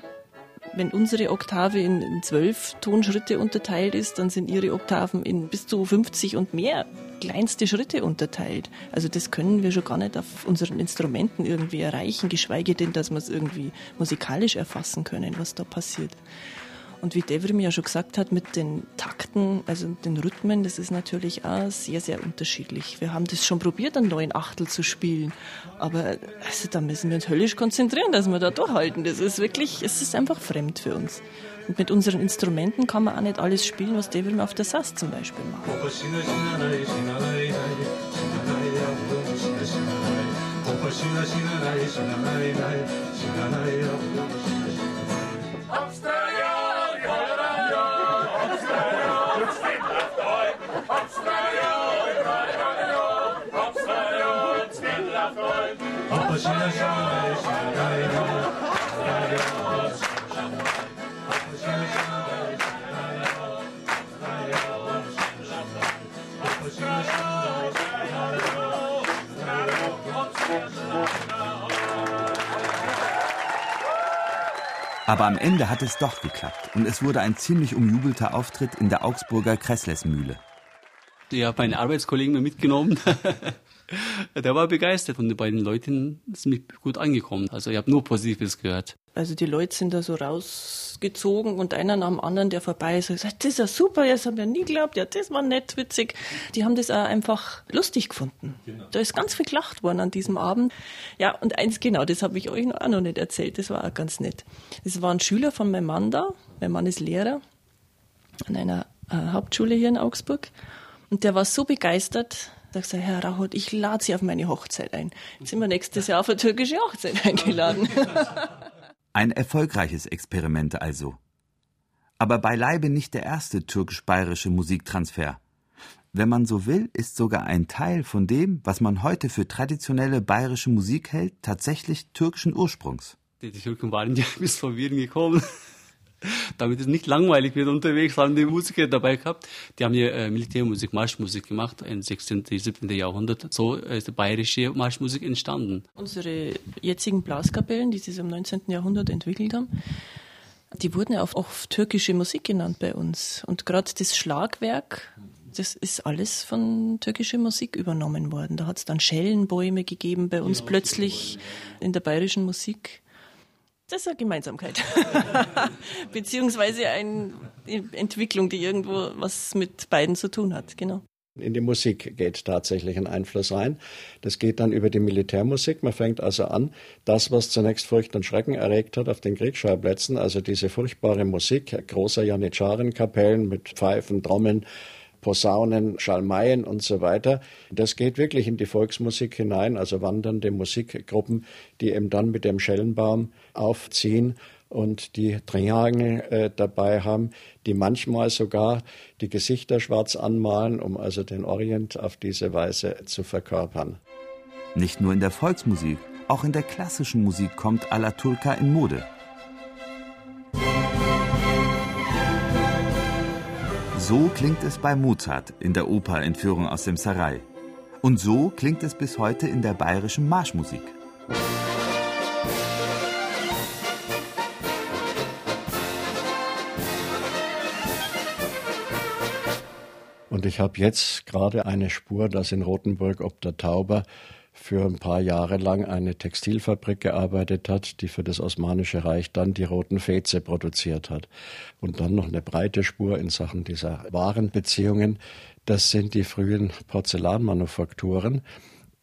Wenn unsere Oktave in zwölf Tonschritte unterteilt ist, dann sind ihre Oktaven in bis zu 50 und mehr kleinste Schritte unterteilt. Also das können wir schon gar nicht auf unseren Instrumenten irgendwie erreichen, geschweige denn, dass wir es irgendwie musikalisch erfassen können, was da passiert. Und wie Devrim ja schon gesagt hat, mit den Takten, also den Rhythmen, das ist natürlich auch sehr, sehr unterschiedlich. Wir haben das schon probiert, einen neuen Achtel zu spielen. Aber also, da müssen wir uns höllisch konzentrieren, dass wir da durchhalten. Das ist wirklich, es ist einfach fremd für uns. Und mit unseren Instrumenten kann man auch nicht alles spielen, was Devrim auf der Sass zum Beispiel macht. Aber am Ende hat es doch geklappt und es wurde ein ziemlich umjubelter Auftritt in der Augsburger Kresslesmühle. Ich habe meinen Arbeitskollegen mitgenommen. Der war begeistert und die beiden Leuten sind gut angekommen. Also ich habe nur Positives gehört. Also die Leute sind da so rausgezogen und einer nach dem anderen, der vorbei ist, sagt, das ist ja super, das haben wir nie geglaubt, ja, das war nett, witzig. Die haben das auch einfach lustig gefunden. Genau. Da ist ganz viel gelacht worden an diesem Abend. Ja, und eins genau, das habe ich euch auch noch nicht erzählt, das war auch ganz nett. Das war ein Schüler von meinem Mann da, mein Mann ist Lehrer an einer äh, Hauptschule hier in Augsburg und der war so begeistert, da gesagt, Herr Rauchert, ich lade Sie auf meine Hochzeit ein. Jetzt sind wir nächstes Jahr auf eine türkische Hochzeit eingeladen. Ein erfolgreiches Experiment also. Aber beileibe nicht der erste türkisch-bayerische Musiktransfer. Wenn man so will, ist sogar ein Teil von dem, was man heute für traditionelle bayerische Musik hält, tatsächlich türkischen Ursprungs. Die Türken waren ja bis vor Wien gekommen. Damit es nicht langweilig wird unterwegs, haben die Musiker dabei gehabt. Die haben hier äh, Militärmusik, Marschmusik gemacht im 16., 17. Jahrhundert. So ist die bayerische Marschmusik entstanden. Unsere jetzigen Blaskapellen, die sich im 19. Jahrhundert entwickelt haben, die wurden ja auch oft türkische Musik genannt bei uns. Und gerade das Schlagwerk, das ist alles von türkischer Musik übernommen worden. Da hat es dann Schellenbäume gegeben bei uns genau, plötzlich in der bayerischen Musik. Das ist eine Gemeinsamkeit. Beziehungsweise eine Entwicklung, die irgendwo was mit beiden zu tun hat, genau. In die Musik geht tatsächlich ein Einfluss rein. Das geht dann über die Militärmusik. Man fängt also an, das, was zunächst Furcht und Schrecken erregt hat auf den Kriegsschauplätzen, also diese furchtbare Musik großer Janitscharenkapellen mit Pfeifen, Trommeln, Posaunen, Schalmeien und so weiter. Das geht wirklich in die Volksmusik hinein, also wandernde Musikgruppen, die eben dann mit dem Schellenbaum aufziehen und die Triangel äh, dabei haben, die manchmal sogar die Gesichter schwarz anmalen, um also den Orient auf diese Weise zu verkörpern. Nicht nur in der Volksmusik, auch in der klassischen Musik kommt Alla Turca in Mode. So klingt es bei Mozart in der Oper Entführung aus dem Sarai. Und so klingt es bis heute in der bayerischen Marschmusik. Und ich habe jetzt gerade eine Spur, dass in Rothenburg ob der Tauber für ein paar Jahre lang eine Textilfabrik gearbeitet hat, die für das Osmanische Reich dann die roten Feze produziert hat. Und dann noch eine breite Spur in Sachen dieser Warenbeziehungen. Das sind die frühen Porzellanmanufakturen,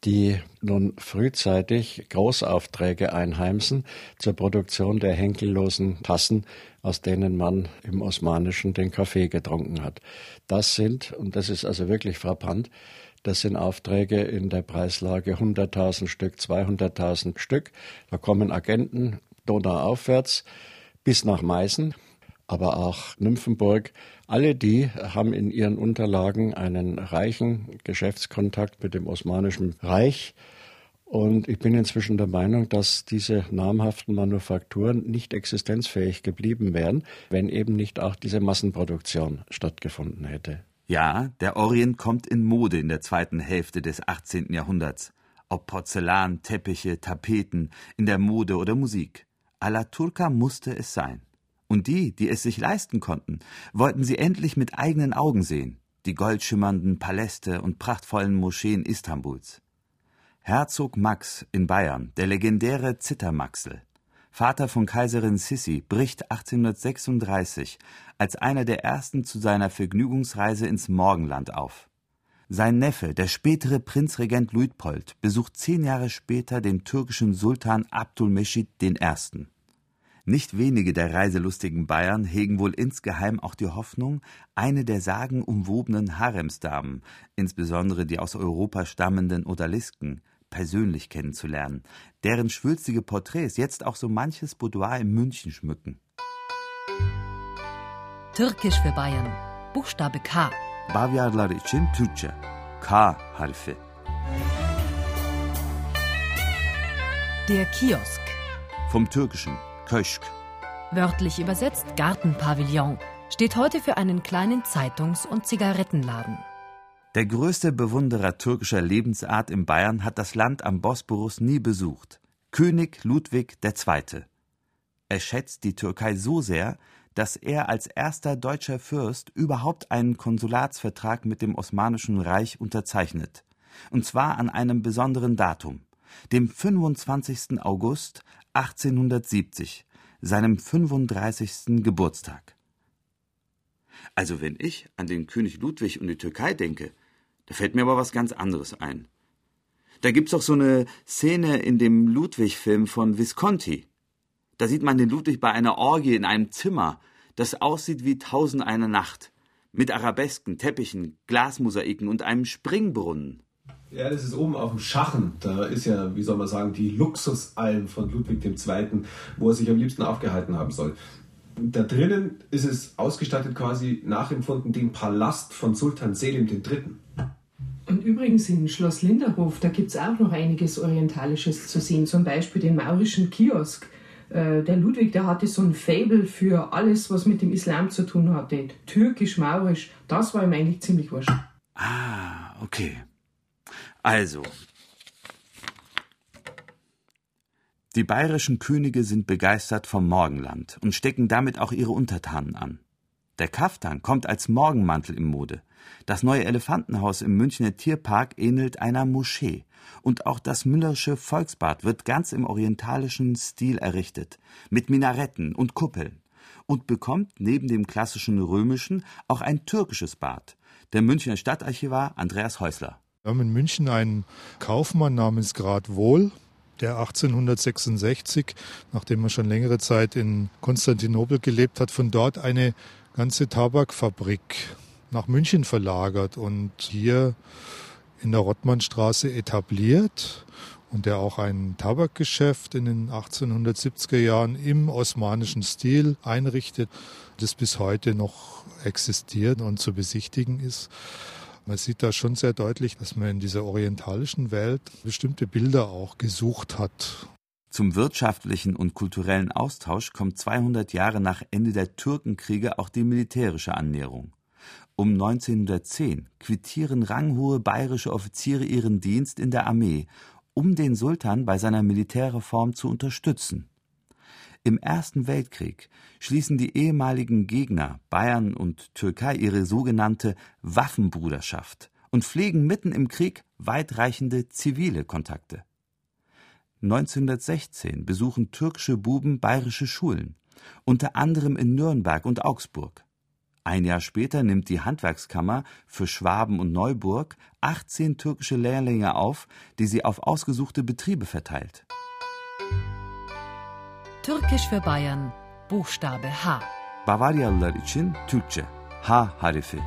die nun frühzeitig Großaufträge einheimsen zur Produktion der henkellosen Tassen, aus denen man im Osmanischen den Kaffee getrunken hat. Das sind, und das ist also wirklich frappant, das sind Aufträge in der Preislage 100.000 Stück, 200.000 Stück. Da kommen Agenten donauaufwärts bis nach Meißen, aber auch Nymphenburg. Alle die haben in ihren Unterlagen einen reichen Geschäftskontakt mit dem Osmanischen Reich. Und ich bin inzwischen der Meinung, dass diese namhaften Manufakturen nicht existenzfähig geblieben wären, wenn eben nicht auch diese Massenproduktion stattgefunden hätte. Ja, der Orient kommt in Mode in der zweiten Hälfte des 18. Jahrhunderts. Ob Porzellan, Teppiche, Tapeten, in der Mode oder Musik. Alla Turca musste es sein. Und die, die es sich leisten konnten, wollten sie endlich mit eigenen Augen sehen, die goldschimmernden Paläste und prachtvollen Moscheen Istanbuls. Herzog Max in Bayern, der legendäre Zittermaxel, Vater von Kaiserin Sissi, bricht 1836 als einer der ersten zu seiner Vergnügungsreise ins Morgenland auf. Sein Neffe, der spätere Prinzregent Luitpold, besucht zehn Jahre später den türkischen Sultan Abdulmeschid I. Nicht wenige der reiselustigen Bayern hegen wohl insgeheim auch die Hoffnung, eine der sagenumwobenen Haremsdamen, insbesondere die aus Europa stammenden Odalisken, persönlich kennenzulernen, deren schwülstige Porträts jetzt auch so manches Boudoir in München schmücken. Türkisch für Bayern. Buchstabe K. Bavyarlar için Türkçe. K harfi. Der Kiosk. Vom Türkischen Köschk. Wörtlich übersetzt Gartenpavillon. Steht heute für einen kleinen Zeitungs- und Zigarettenladen. Der größte Bewunderer türkischer Lebensart in Bayern hat das Land am Bosporus nie besucht. König Ludwig II. Er schätzt die Türkei so sehr, dass er als erster deutscher Fürst überhaupt einen Konsulatsvertrag mit dem Osmanischen Reich unterzeichnet. Und zwar an einem besonderen Datum, dem 25. August 1870, seinem 35. Geburtstag. Also wenn ich an den König Ludwig und die Türkei denke, da fällt mir aber was ganz anderes ein. Da gibt's doch so eine Szene in dem Ludwig-Film von Visconti. Da sieht man den Ludwig bei einer Orgie in einem Zimmer, das aussieht wie Tausend eine Nacht. Mit Arabesken, Teppichen, Glasmosaiken und einem Springbrunnen. Ja, das ist oben auf dem Schachen. Da ist ja, wie soll man sagen, die Luxusalm von Ludwig II., wo er sich am liebsten aufgehalten haben soll. Da drinnen ist es ausgestattet quasi nachempfunden dem Palast von Sultan Selim III. Und übrigens in Schloss Linderhof, da gibt es auch noch einiges Orientalisches zu sehen, zum Beispiel den maurischen Kiosk. Äh, der Ludwig, der hatte so ein Fable für alles, was mit dem Islam zu tun hatte. Türkisch, maurisch, das war ihm eigentlich ziemlich wurscht. Ah, okay. Also. Die bayerischen Könige sind begeistert vom Morgenland und stecken damit auch ihre Untertanen an. Der Kaftan kommt als Morgenmantel in Mode. Das neue Elefantenhaus im Münchner Tierpark ähnelt einer Moschee. Und auch das Müllersche Volksbad wird ganz im orientalischen Stil errichtet, mit Minaretten und Kuppeln. Und bekommt neben dem klassischen römischen auch ein türkisches Bad. Der Münchner Stadtarchivar Andreas Häusler. Wir haben in München einen Kaufmann namens Grad Wohl, der 1866, nachdem er schon längere Zeit in Konstantinopel gelebt hat, von dort eine ganze Tabakfabrik nach München verlagert und hier in der Rottmannstraße etabliert und der auch ein Tabakgeschäft in den 1870er Jahren im osmanischen Stil einrichtet, das bis heute noch existiert und zu besichtigen ist. Man sieht da schon sehr deutlich, dass man in dieser orientalischen Welt bestimmte Bilder auch gesucht hat. Zum wirtschaftlichen und kulturellen Austausch kommt 200 Jahre nach Ende der Türkenkriege auch die militärische Annäherung. Um 1910 quittieren ranghohe bayerische Offiziere ihren Dienst in der Armee, um den Sultan bei seiner Militärreform zu unterstützen. Im Ersten Weltkrieg schließen die ehemaligen Gegner Bayern und Türkei ihre sogenannte Waffenbruderschaft und pflegen mitten im Krieg weitreichende zivile Kontakte. 1916 besuchen türkische Buben bayerische Schulen, unter anderem in Nürnberg und Augsburg. Ein Jahr später nimmt die Handwerkskammer für Schwaben und Neuburg 18 türkische Lehrlinge auf, die sie auf ausgesuchte Betriebe verteilt. Türkisch für Bayern, Buchstabe H. Bavaryalılar için Türkçe H harfi.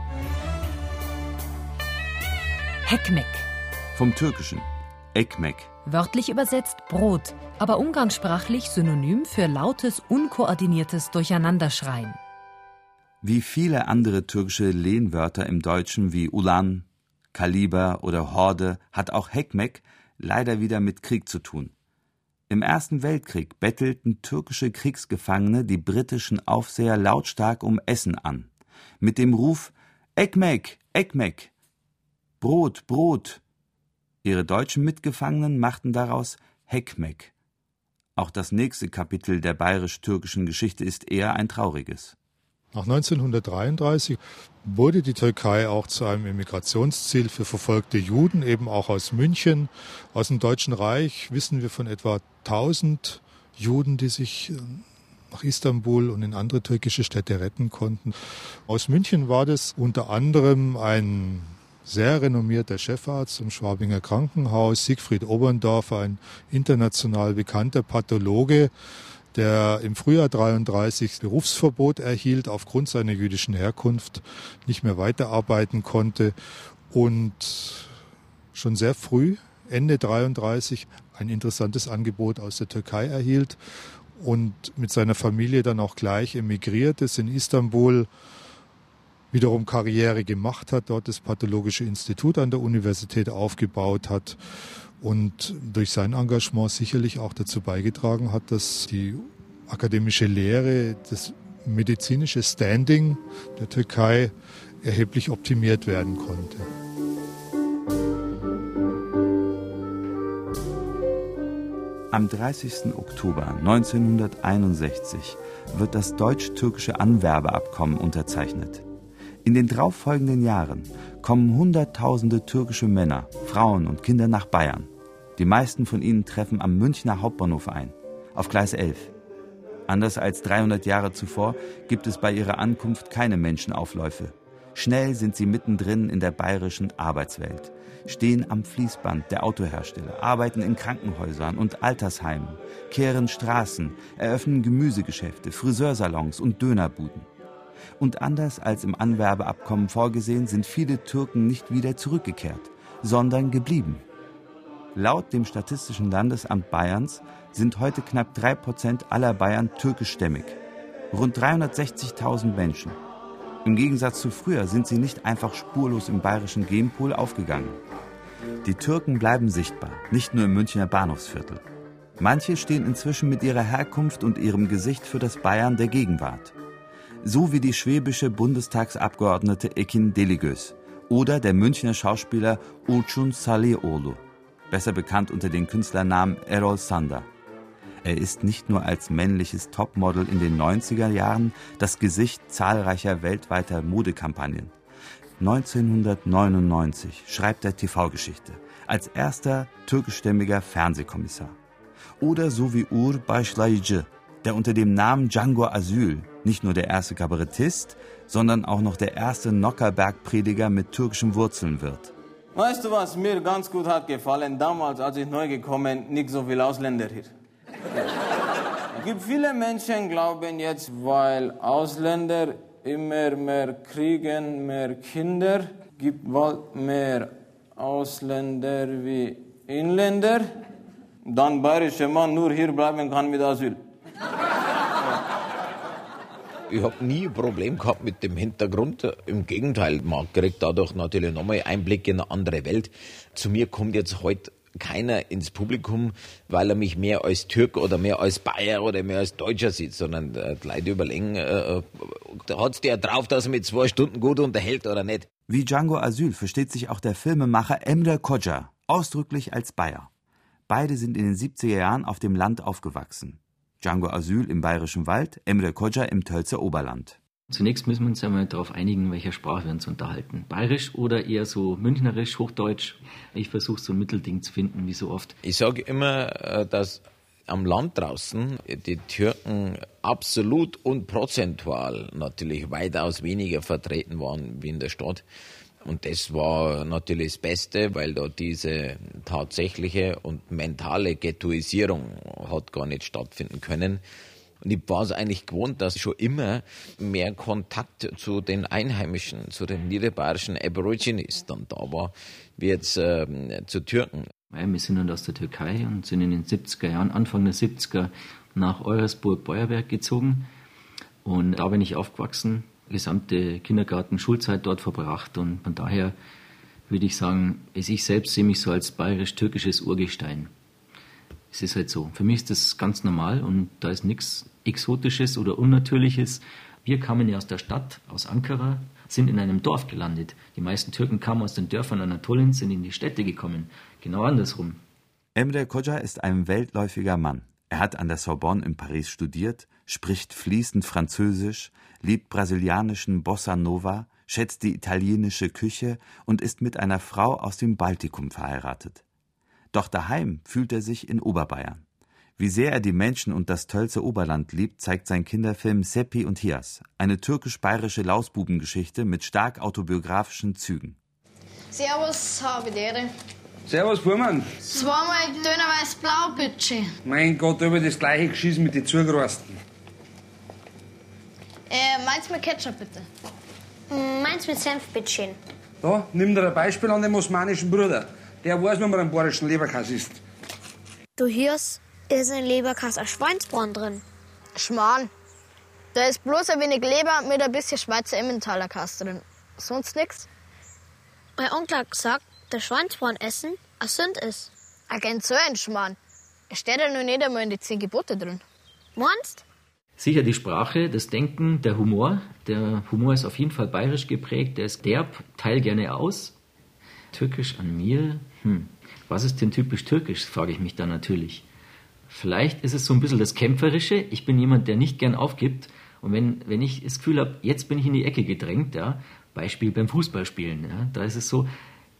Hekmek. Vom Türkischen Ekmek. Wörtlich übersetzt Brot, aber umgangssprachlich synonym für lautes, unkoordiniertes Durcheinanderschreien. Wie viele andere türkische Lehnwörter im Deutschen wie Ulan, Kaliber oder Horde hat auch Hekmek leider wieder mit Krieg zu tun. Im Ersten Weltkrieg bettelten türkische Kriegsgefangene die britischen Aufseher lautstark um Essen an. Mit dem Ruf Ekmek, Ekmek, Brot, Brot. Ihre deutschen Mitgefangenen machten daraus Hekmek. Auch das nächste Kapitel der bayerisch-türkischen Geschichte ist eher ein trauriges. Nach 1933 wurde die Türkei auch zu einem Immigrationsziel für verfolgte Juden, eben auch aus München. Aus dem Deutschen Reich wissen wir von etwa 1000 Juden, die sich äh, nach Istanbul und in andere türkische Städte retten konnten. Aus München war das unter anderem ein sehr renommierter Chefarzt im Schwabinger Krankenhaus, Siegfried Oberndorfer, ein international bekannter Pathologe, der im Frühjahr 33 Berufsverbot erhielt aufgrund seiner jüdischen Herkunft, nicht mehr weiterarbeiten konnte und schon sehr früh, Ende 33, ein interessantes Angebot aus der Türkei erhielt und mit seiner Familie dann auch gleich emigriert ist in Istanbul, wiederum Karriere gemacht hat, dort das Pathologische Institut an der Universität aufgebaut hat und durch sein Engagement sicherlich auch dazu beigetragen hat, dass die akademische Lehre, das medizinische Standing der Türkei erheblich optimiert werden konnte. Am 30. Oktober 1961 wird das deutsch-türkische Anwerbeabkommen unterzeichnet. In den darauffolgenden Jahren kommen Hunderttausende türkische Männer, Frauen und Kinder nach Bayern. Die meisten von ihnen treffen am Münchner Hauptbahnhof ein, auf Gleis 11. Anders als 300 Jahre zuvor gibt es bei ihrer Ankunft keine Menschenaufläufe. Schnell sind sie mittendrin in der bayerischen Arbeitswelt, stehen am Fließband der Autohersteller, arbeiten in Krankenhäusern und Altersheimen, kehren Straßen, eröffnen Gemüsegeschäfte, Friseursalons und Dönerbuden. Und anders als im Anwerbeabkommen vorgesehen, sind viele Türken nicht wieder zurückgekehrt, sondern geblieben. Laut dem Statistischen Landesamt Bayerns sind heute knapp drei Prozent aller Bayern türkischstämmig. Rund 360.000 Menschen. Im Gegensatz zu früher sind sie nicht einfach spurlos im bayerischen Genpool aufgegangen. Die Türken bleiben sichtbar, nicht nur im Münchner Bahnhofsviertel. Manche stehen inzwischen mit ihrer Herkunft und ihrem Gesicht für das Bayern der Gegenwart so wie die schwäbische Bundestagsabgeordnete Ekin Deligöz oder der Münchner Schauspieler Uçun Saleoğlu, besser bekannt unter den Künstlernamen Erol Sander. Er ist nicht nur als männliches Topmodel in den 90er Jahren das Gesicht zahlreicher weltweiter Modekampagnen. 1999 schreibt er TV-Geschichte als erster türkischstämmiger Fernsehkommissar. Oder so wie Ur Başlayıcı, der unter dem Namen Django Asyl nicht nur der erste Kabarettist, sondern auch noch der erste Nockerberg-Prediger mit türkischen Wurzeln wird. Weißt du, was mir ganz gut hat gefallen? Damals, als ich neu gekommen, nicht so viele Ausländer hier. Es gibt viele Menschen, glauben jetzt, weil Ausländer immer mehr kriegen, mehr Kinder, gibt bald mehr Ausländer wie Inländer, dann bayerischer Mann nur hier bleiben kann mit Asyl. Ich habe nie ein Problem gehabt mit dem Hintergrund. Im Gegenteil, man kriegt dadurch natürlich nochmal Einblick in eine andere Welt. Zu mir kommt jetzt heute keiner ins Publikum, weil er mich mehr als Türk oder mehr als Bayer oder mehr als Deutscher sieht, sondern äh, die Leute überlegen, äh, äh es der drauf, dass er mit zwei Stunden gut unterhält oder nicht. Wie Django Asyl versteht sich auch der Filmemacher Emre Koca, ausdrücklich als Bayer. Beide sind in den 70er Jahren auf dem Land aufgewachsen. Django Asyl im Bayerischen Wald, Emre Koca im Tölzer Oberland. Zunächst müssen wir uns einmal darauf einigen, welcher Sprache wir uns unterhalten. Bayerisch oder eher so münchnerisch, hochdeutsch. Ich versuche so ein Mittelding zu finden, wie so oft. Ich sage immer, äh, dass am Land draußen die Türken absolut und prozentual natürlich weitaus weniger vertreten waren wie in der Stadt. Und das war natürlich das Beste, weil da diese tatsächliche und mentale Ghettoisierung hat gar nicht stattfinden können. Und ich war es eigentlich gewohnt, dass schon immer mehr Kontakt zu den Einheimischen, zu den niederbayerischen Aborigines dann da war, wie jetzt äh, zu Türken. Wir sind dann aus der Türkei und sind in den 70er Jahren, Anfang der 70er, nach Euersburg-Beuerberg gezogen. Und da bin ich aufgewachsen, gesamte Kindergarten, Schulzeit dort verbracht. Und von daher würde ich sagen, ich selbst sehe mich so als bayerisch-türkisches Urgestein. Es ist halt so. Für mich ist das ganz normal und da ist nichts Exotisches oder Unnatürliches. Wir kamen ja aus der Stadt, aus Ankara, sind in einem Dorf gelandet. Die meisten Türken kamen aus den Dörfern Anatoliens, sind in die Städte gekommen. Genau andersrum. Emre Koja ist ein weltläufiger Mann. Er hat an der Sorbonne in Paris studiert, spricht fließend Französisch, liebt brasilianischen Bossa Nova, schätzt die italienische Küche und ist mit einer Frau aus dem Baltikum verheiratet. Doch daheim fühlt er sich in Oberbayern. Wie sehr er die Menschen und das Tölzer Oberland liebt, zeigt sein Kinderfilm Seppi und Hias, eine türkisch-bayerische Lausbubengeschichte mit stark autobiografischen Zügen. Servus, habe die Ehre. Servus, Fuhrmann. Zweimal Döner weiß-blau, bitte. Mein Gott, über das gleiche geschissen mit den Zugerosten. Äh, meins mit Ketchup, bitte. Mm, meins mit Senf, bitte. Da, nimm dir ein Beispiel an dem osmanischen Bruder. Der weiß, wie man einen bayerischen Leberkass isst. Du hörst, ist ein Leberkass ein Schweinsbraten drin. Schmarrn. Da ist bloß ein wenig Leber mit ein bisschen Schweizer Emmentaler Kass drin. Sonst nix. Mein Onkel hat gesagt, der Schweinsbraten essen ein Sünd ist. Ein ganz so ein Schmarrn. Es steht ja noch nicht einmal in die zehn Gebote drin. Meinst? Sicher die Sprache, das Denken, der Humor. Der Humor ist auf jeden Fall bayerisch geprägt, der ist derb, teil gerne aus. Türkisch an mir, hm. Was ist denn typisch türkisch, frage ich mich da natürlich. Vielleicht ist es so ein bisschen das Kämpferische. Ich bin jemand, der nicht gern aufgibt. Und wenn, wenn ich das Gefühl habe, jetzt bin ich in die Ecke gedrängt, ja, Beispiel beim Fußballspielen, ja, da ist es so,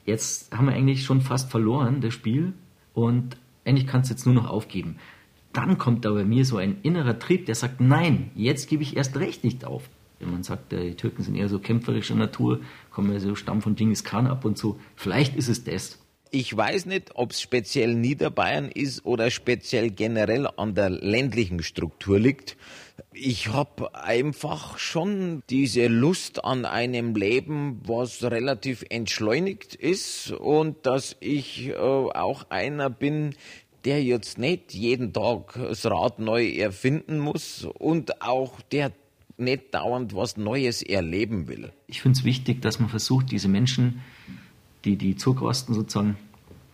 jetzt haben wir eigentlich schon fast verloren, das Spiel, und eigentlich kannst du jetzt nur noch aufgeben. Dann kommt da bei mir so ein innerer Trieb, der sagt, nein, jetzt gebe ich erst recht nicht auf. Wenn man sagt, die Türken sind eher so kämpferischer Natur, kommen ja so Stamm von Genghis Khan ab und so. Vielleicht ist es das. Ich weiß nicht, ob es speziell Niederbayern ist oder speziell generell an der ländlichen Struktur liegt. Ich habe einfach schon diese Lust an einem Leben, was relativ entschleunigt ist und dass ich äh, auch einer bin, der jetzt nicht jeden Tag das Rad neu erfinden muss und auch der nicht dauernd was Neues erleben will. Ich finde es wichtig, dass man versucht, diese Menschen die, die Zugrosten sozusagen,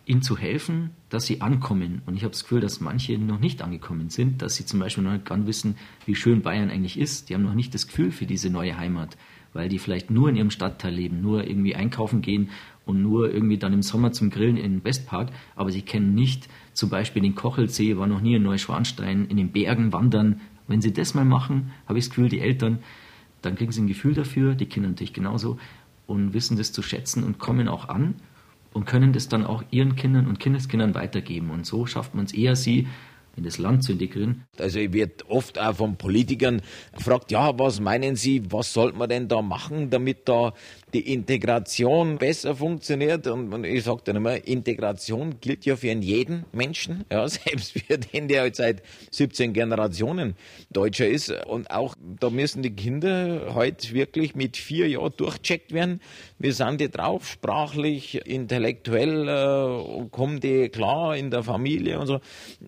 ihnen zu helfen, dass sie ankommen. Und ich habe das Gefühl, dass manche noch nicht angekommen sind, dass sie zum Beispiel noch gar nicht wissen, wie schön Bayern eigentlich ist. Die haben noch nicht das Gefühl für diese neue Heimat. weil die vielleicht nur in ihrem Stadtteil leben, nur irgendwie einkaufen gehen und nur irgendwie dann im Sommer zum Grillen in den Westpark, aber sie kennen nicht zum Beispiel den Kochelsee, war noch nie in Neuschwanstein, in den Bergen wandern. Wenn sie das mal machen, habe ich das Gefühl, die Eltern, dann kriegen sie ein Gefühl dafür, die Kinder natürlich genauso, und wissen das zu schätzen und kommen auch an und können das dann auch ihren Kindern und Kindeskindern weitergeben. Und so schafft man es eher, sie in das Land zu integrieren. Also ich werde oft auch von Politikern gefragt, ja, was meinen Sie, was sollte man denn da machen, damit da die Integration besser funktioniert. Und, ich sage dann immer, Integration gilt ja für jeden Menschen, ja, selbst für den, der halt seit 17 Generationen Deutscher ist. Und auch da müssen die Kinder heute wirklich mit vier Jahren durchcheckt werden. Wie sind die drauf, sprachlich, intellektuell, äh, kommen die klar in der Familie und so.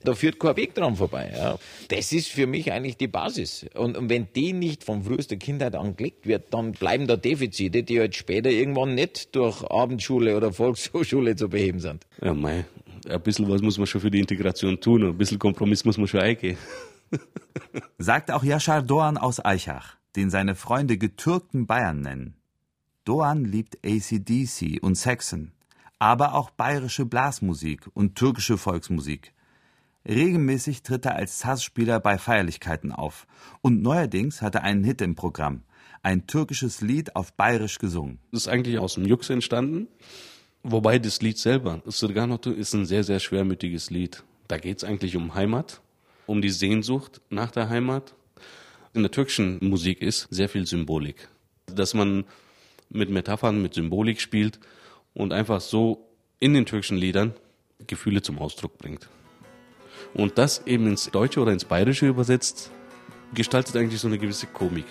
Da führt kein Weg dran vorbei. Ja. Das ist für mich eigentlich die Basis. Und, und wenn die nicht von frühester Kindheit an gelegt wird, dann bleiben da Defizite, die halt später irgendwann nicht durch Abendschule oder Volkshochschule zu beheben sind. Ja, mei, ein bisschen was muss man schon für die Integration tun, ein bisschen Kompromiss muss man schon eingehen. Sagt auch Yashar Doan aus Eichach, den seine Freunde getürkten Bayern nennen. Doan liebt ACDC und Saxon, aber auch bayerische Blasmusik und türkische Volksmusik. Regelmäßig tritt er als Sassspieler bei Feierlichkeiten auf und neuerdings hat er einen Hit im Programm ein türkisches Lied auf bayerisch gesungen. Das ist eigentlich aus dem Jux entstanden, wobei das Lied selber, Sırganotu, ist ein sehr, sehr schwermütiges Lied. Da geht es eigentlich um Heimat, um die Sehnsucht nach der Heimat. In der türkischen Musik ist sehr viel Symbolik. Dass man mit Metaphern, mit Symbolik spielt und einfach so in den türkischen Liedern Gefühle zum Ausdruck bringt. Und das eben ins Deutsche oder ins Bayerische übersetzt, gestaltet eigentlich so eine gewisse Komik.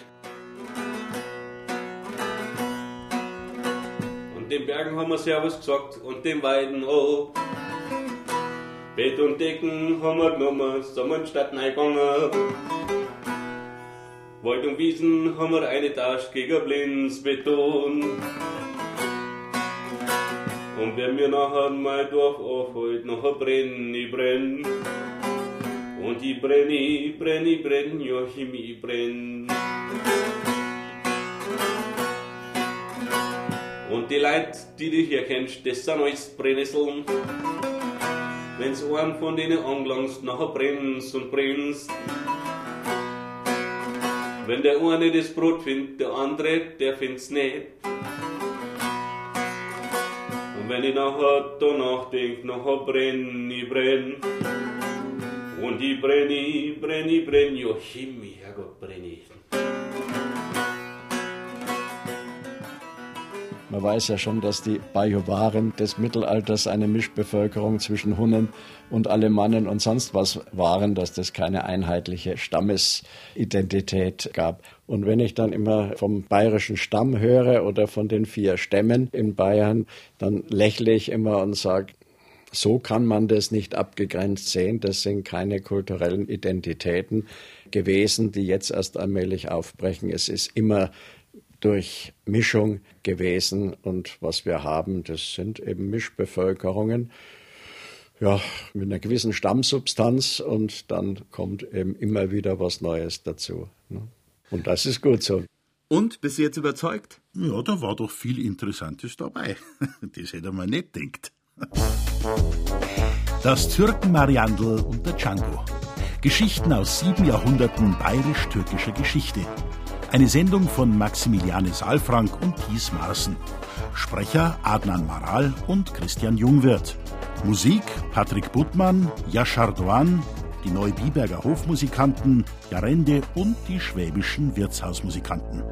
den Bergen haben wir Servus gesagt und den Weiden auch. Bett und Decken haben wir genommen, sind wir in die Stadt reingegangen. Wald und Wiesen haben wir eine Tasche gegen Blindsbeton. Und wenn wir nachher mein Dorf aufholt, nachher brenn ich brenn. Und ich brenn, ich brenn, ich brenn, Joachim, ich brenn. Und die Leute, die du hier kennst, das sind alles Brennnesseln. Wenn's einen von denen angelangst, nachher brennst und brennst. Wenn der eine das Brot findet, der andere, der findet's nicht. Und wenn ich nachher danach denk, nachher brenn ich brenn. Und ich brenn, ich brenn, ich brenn, Joachim, Herrgott, brenn ich. Man weiß ja schon, dass die Bajuwaren des Mittelalters eine Mischbevölkerung zwischen Hunnen und Alemannen und sonst was waren, dass das keine einheitliche Stammesidentität gab. Und wenn ich dann immer vom bayerischen Stamm höre oder von den vier Stämmen in Bayern, dann lächle ich immer und sage, so kann man das nicht abgegrenzt sehen. Das sind keine kulturellen Identitäten gewesen, die jetzt erst allmählich aufbrechen. Es ist immer durch Mischung gewesen. Und was wir haben, das sind eben Mischbevölkerungen. Ja, mit einer gewissen Stammsubstanz und dann kommt eben immer wieder was Neues dazu. Ne? Und das ist gut so. Und bist du jetzt überzeugt? Ja, da war doch viel Interessantes dabei. Das hätte man nicht denkt. Das Türken-Mariandel und der Django. Geschichten aus sieben Jahrhunderten bayerisch-türkischer Geschichte. Eine Sendung von Maximiliane Saalfrank und Thies Marsen. Sprecher Adnan Maral und Christian Jungwirth. Musik Patrick Buttmann, Yashar Doan, die Neubiberger Hofmusikanten, Jarende und die schwäbischen Wirtshausmusikanten.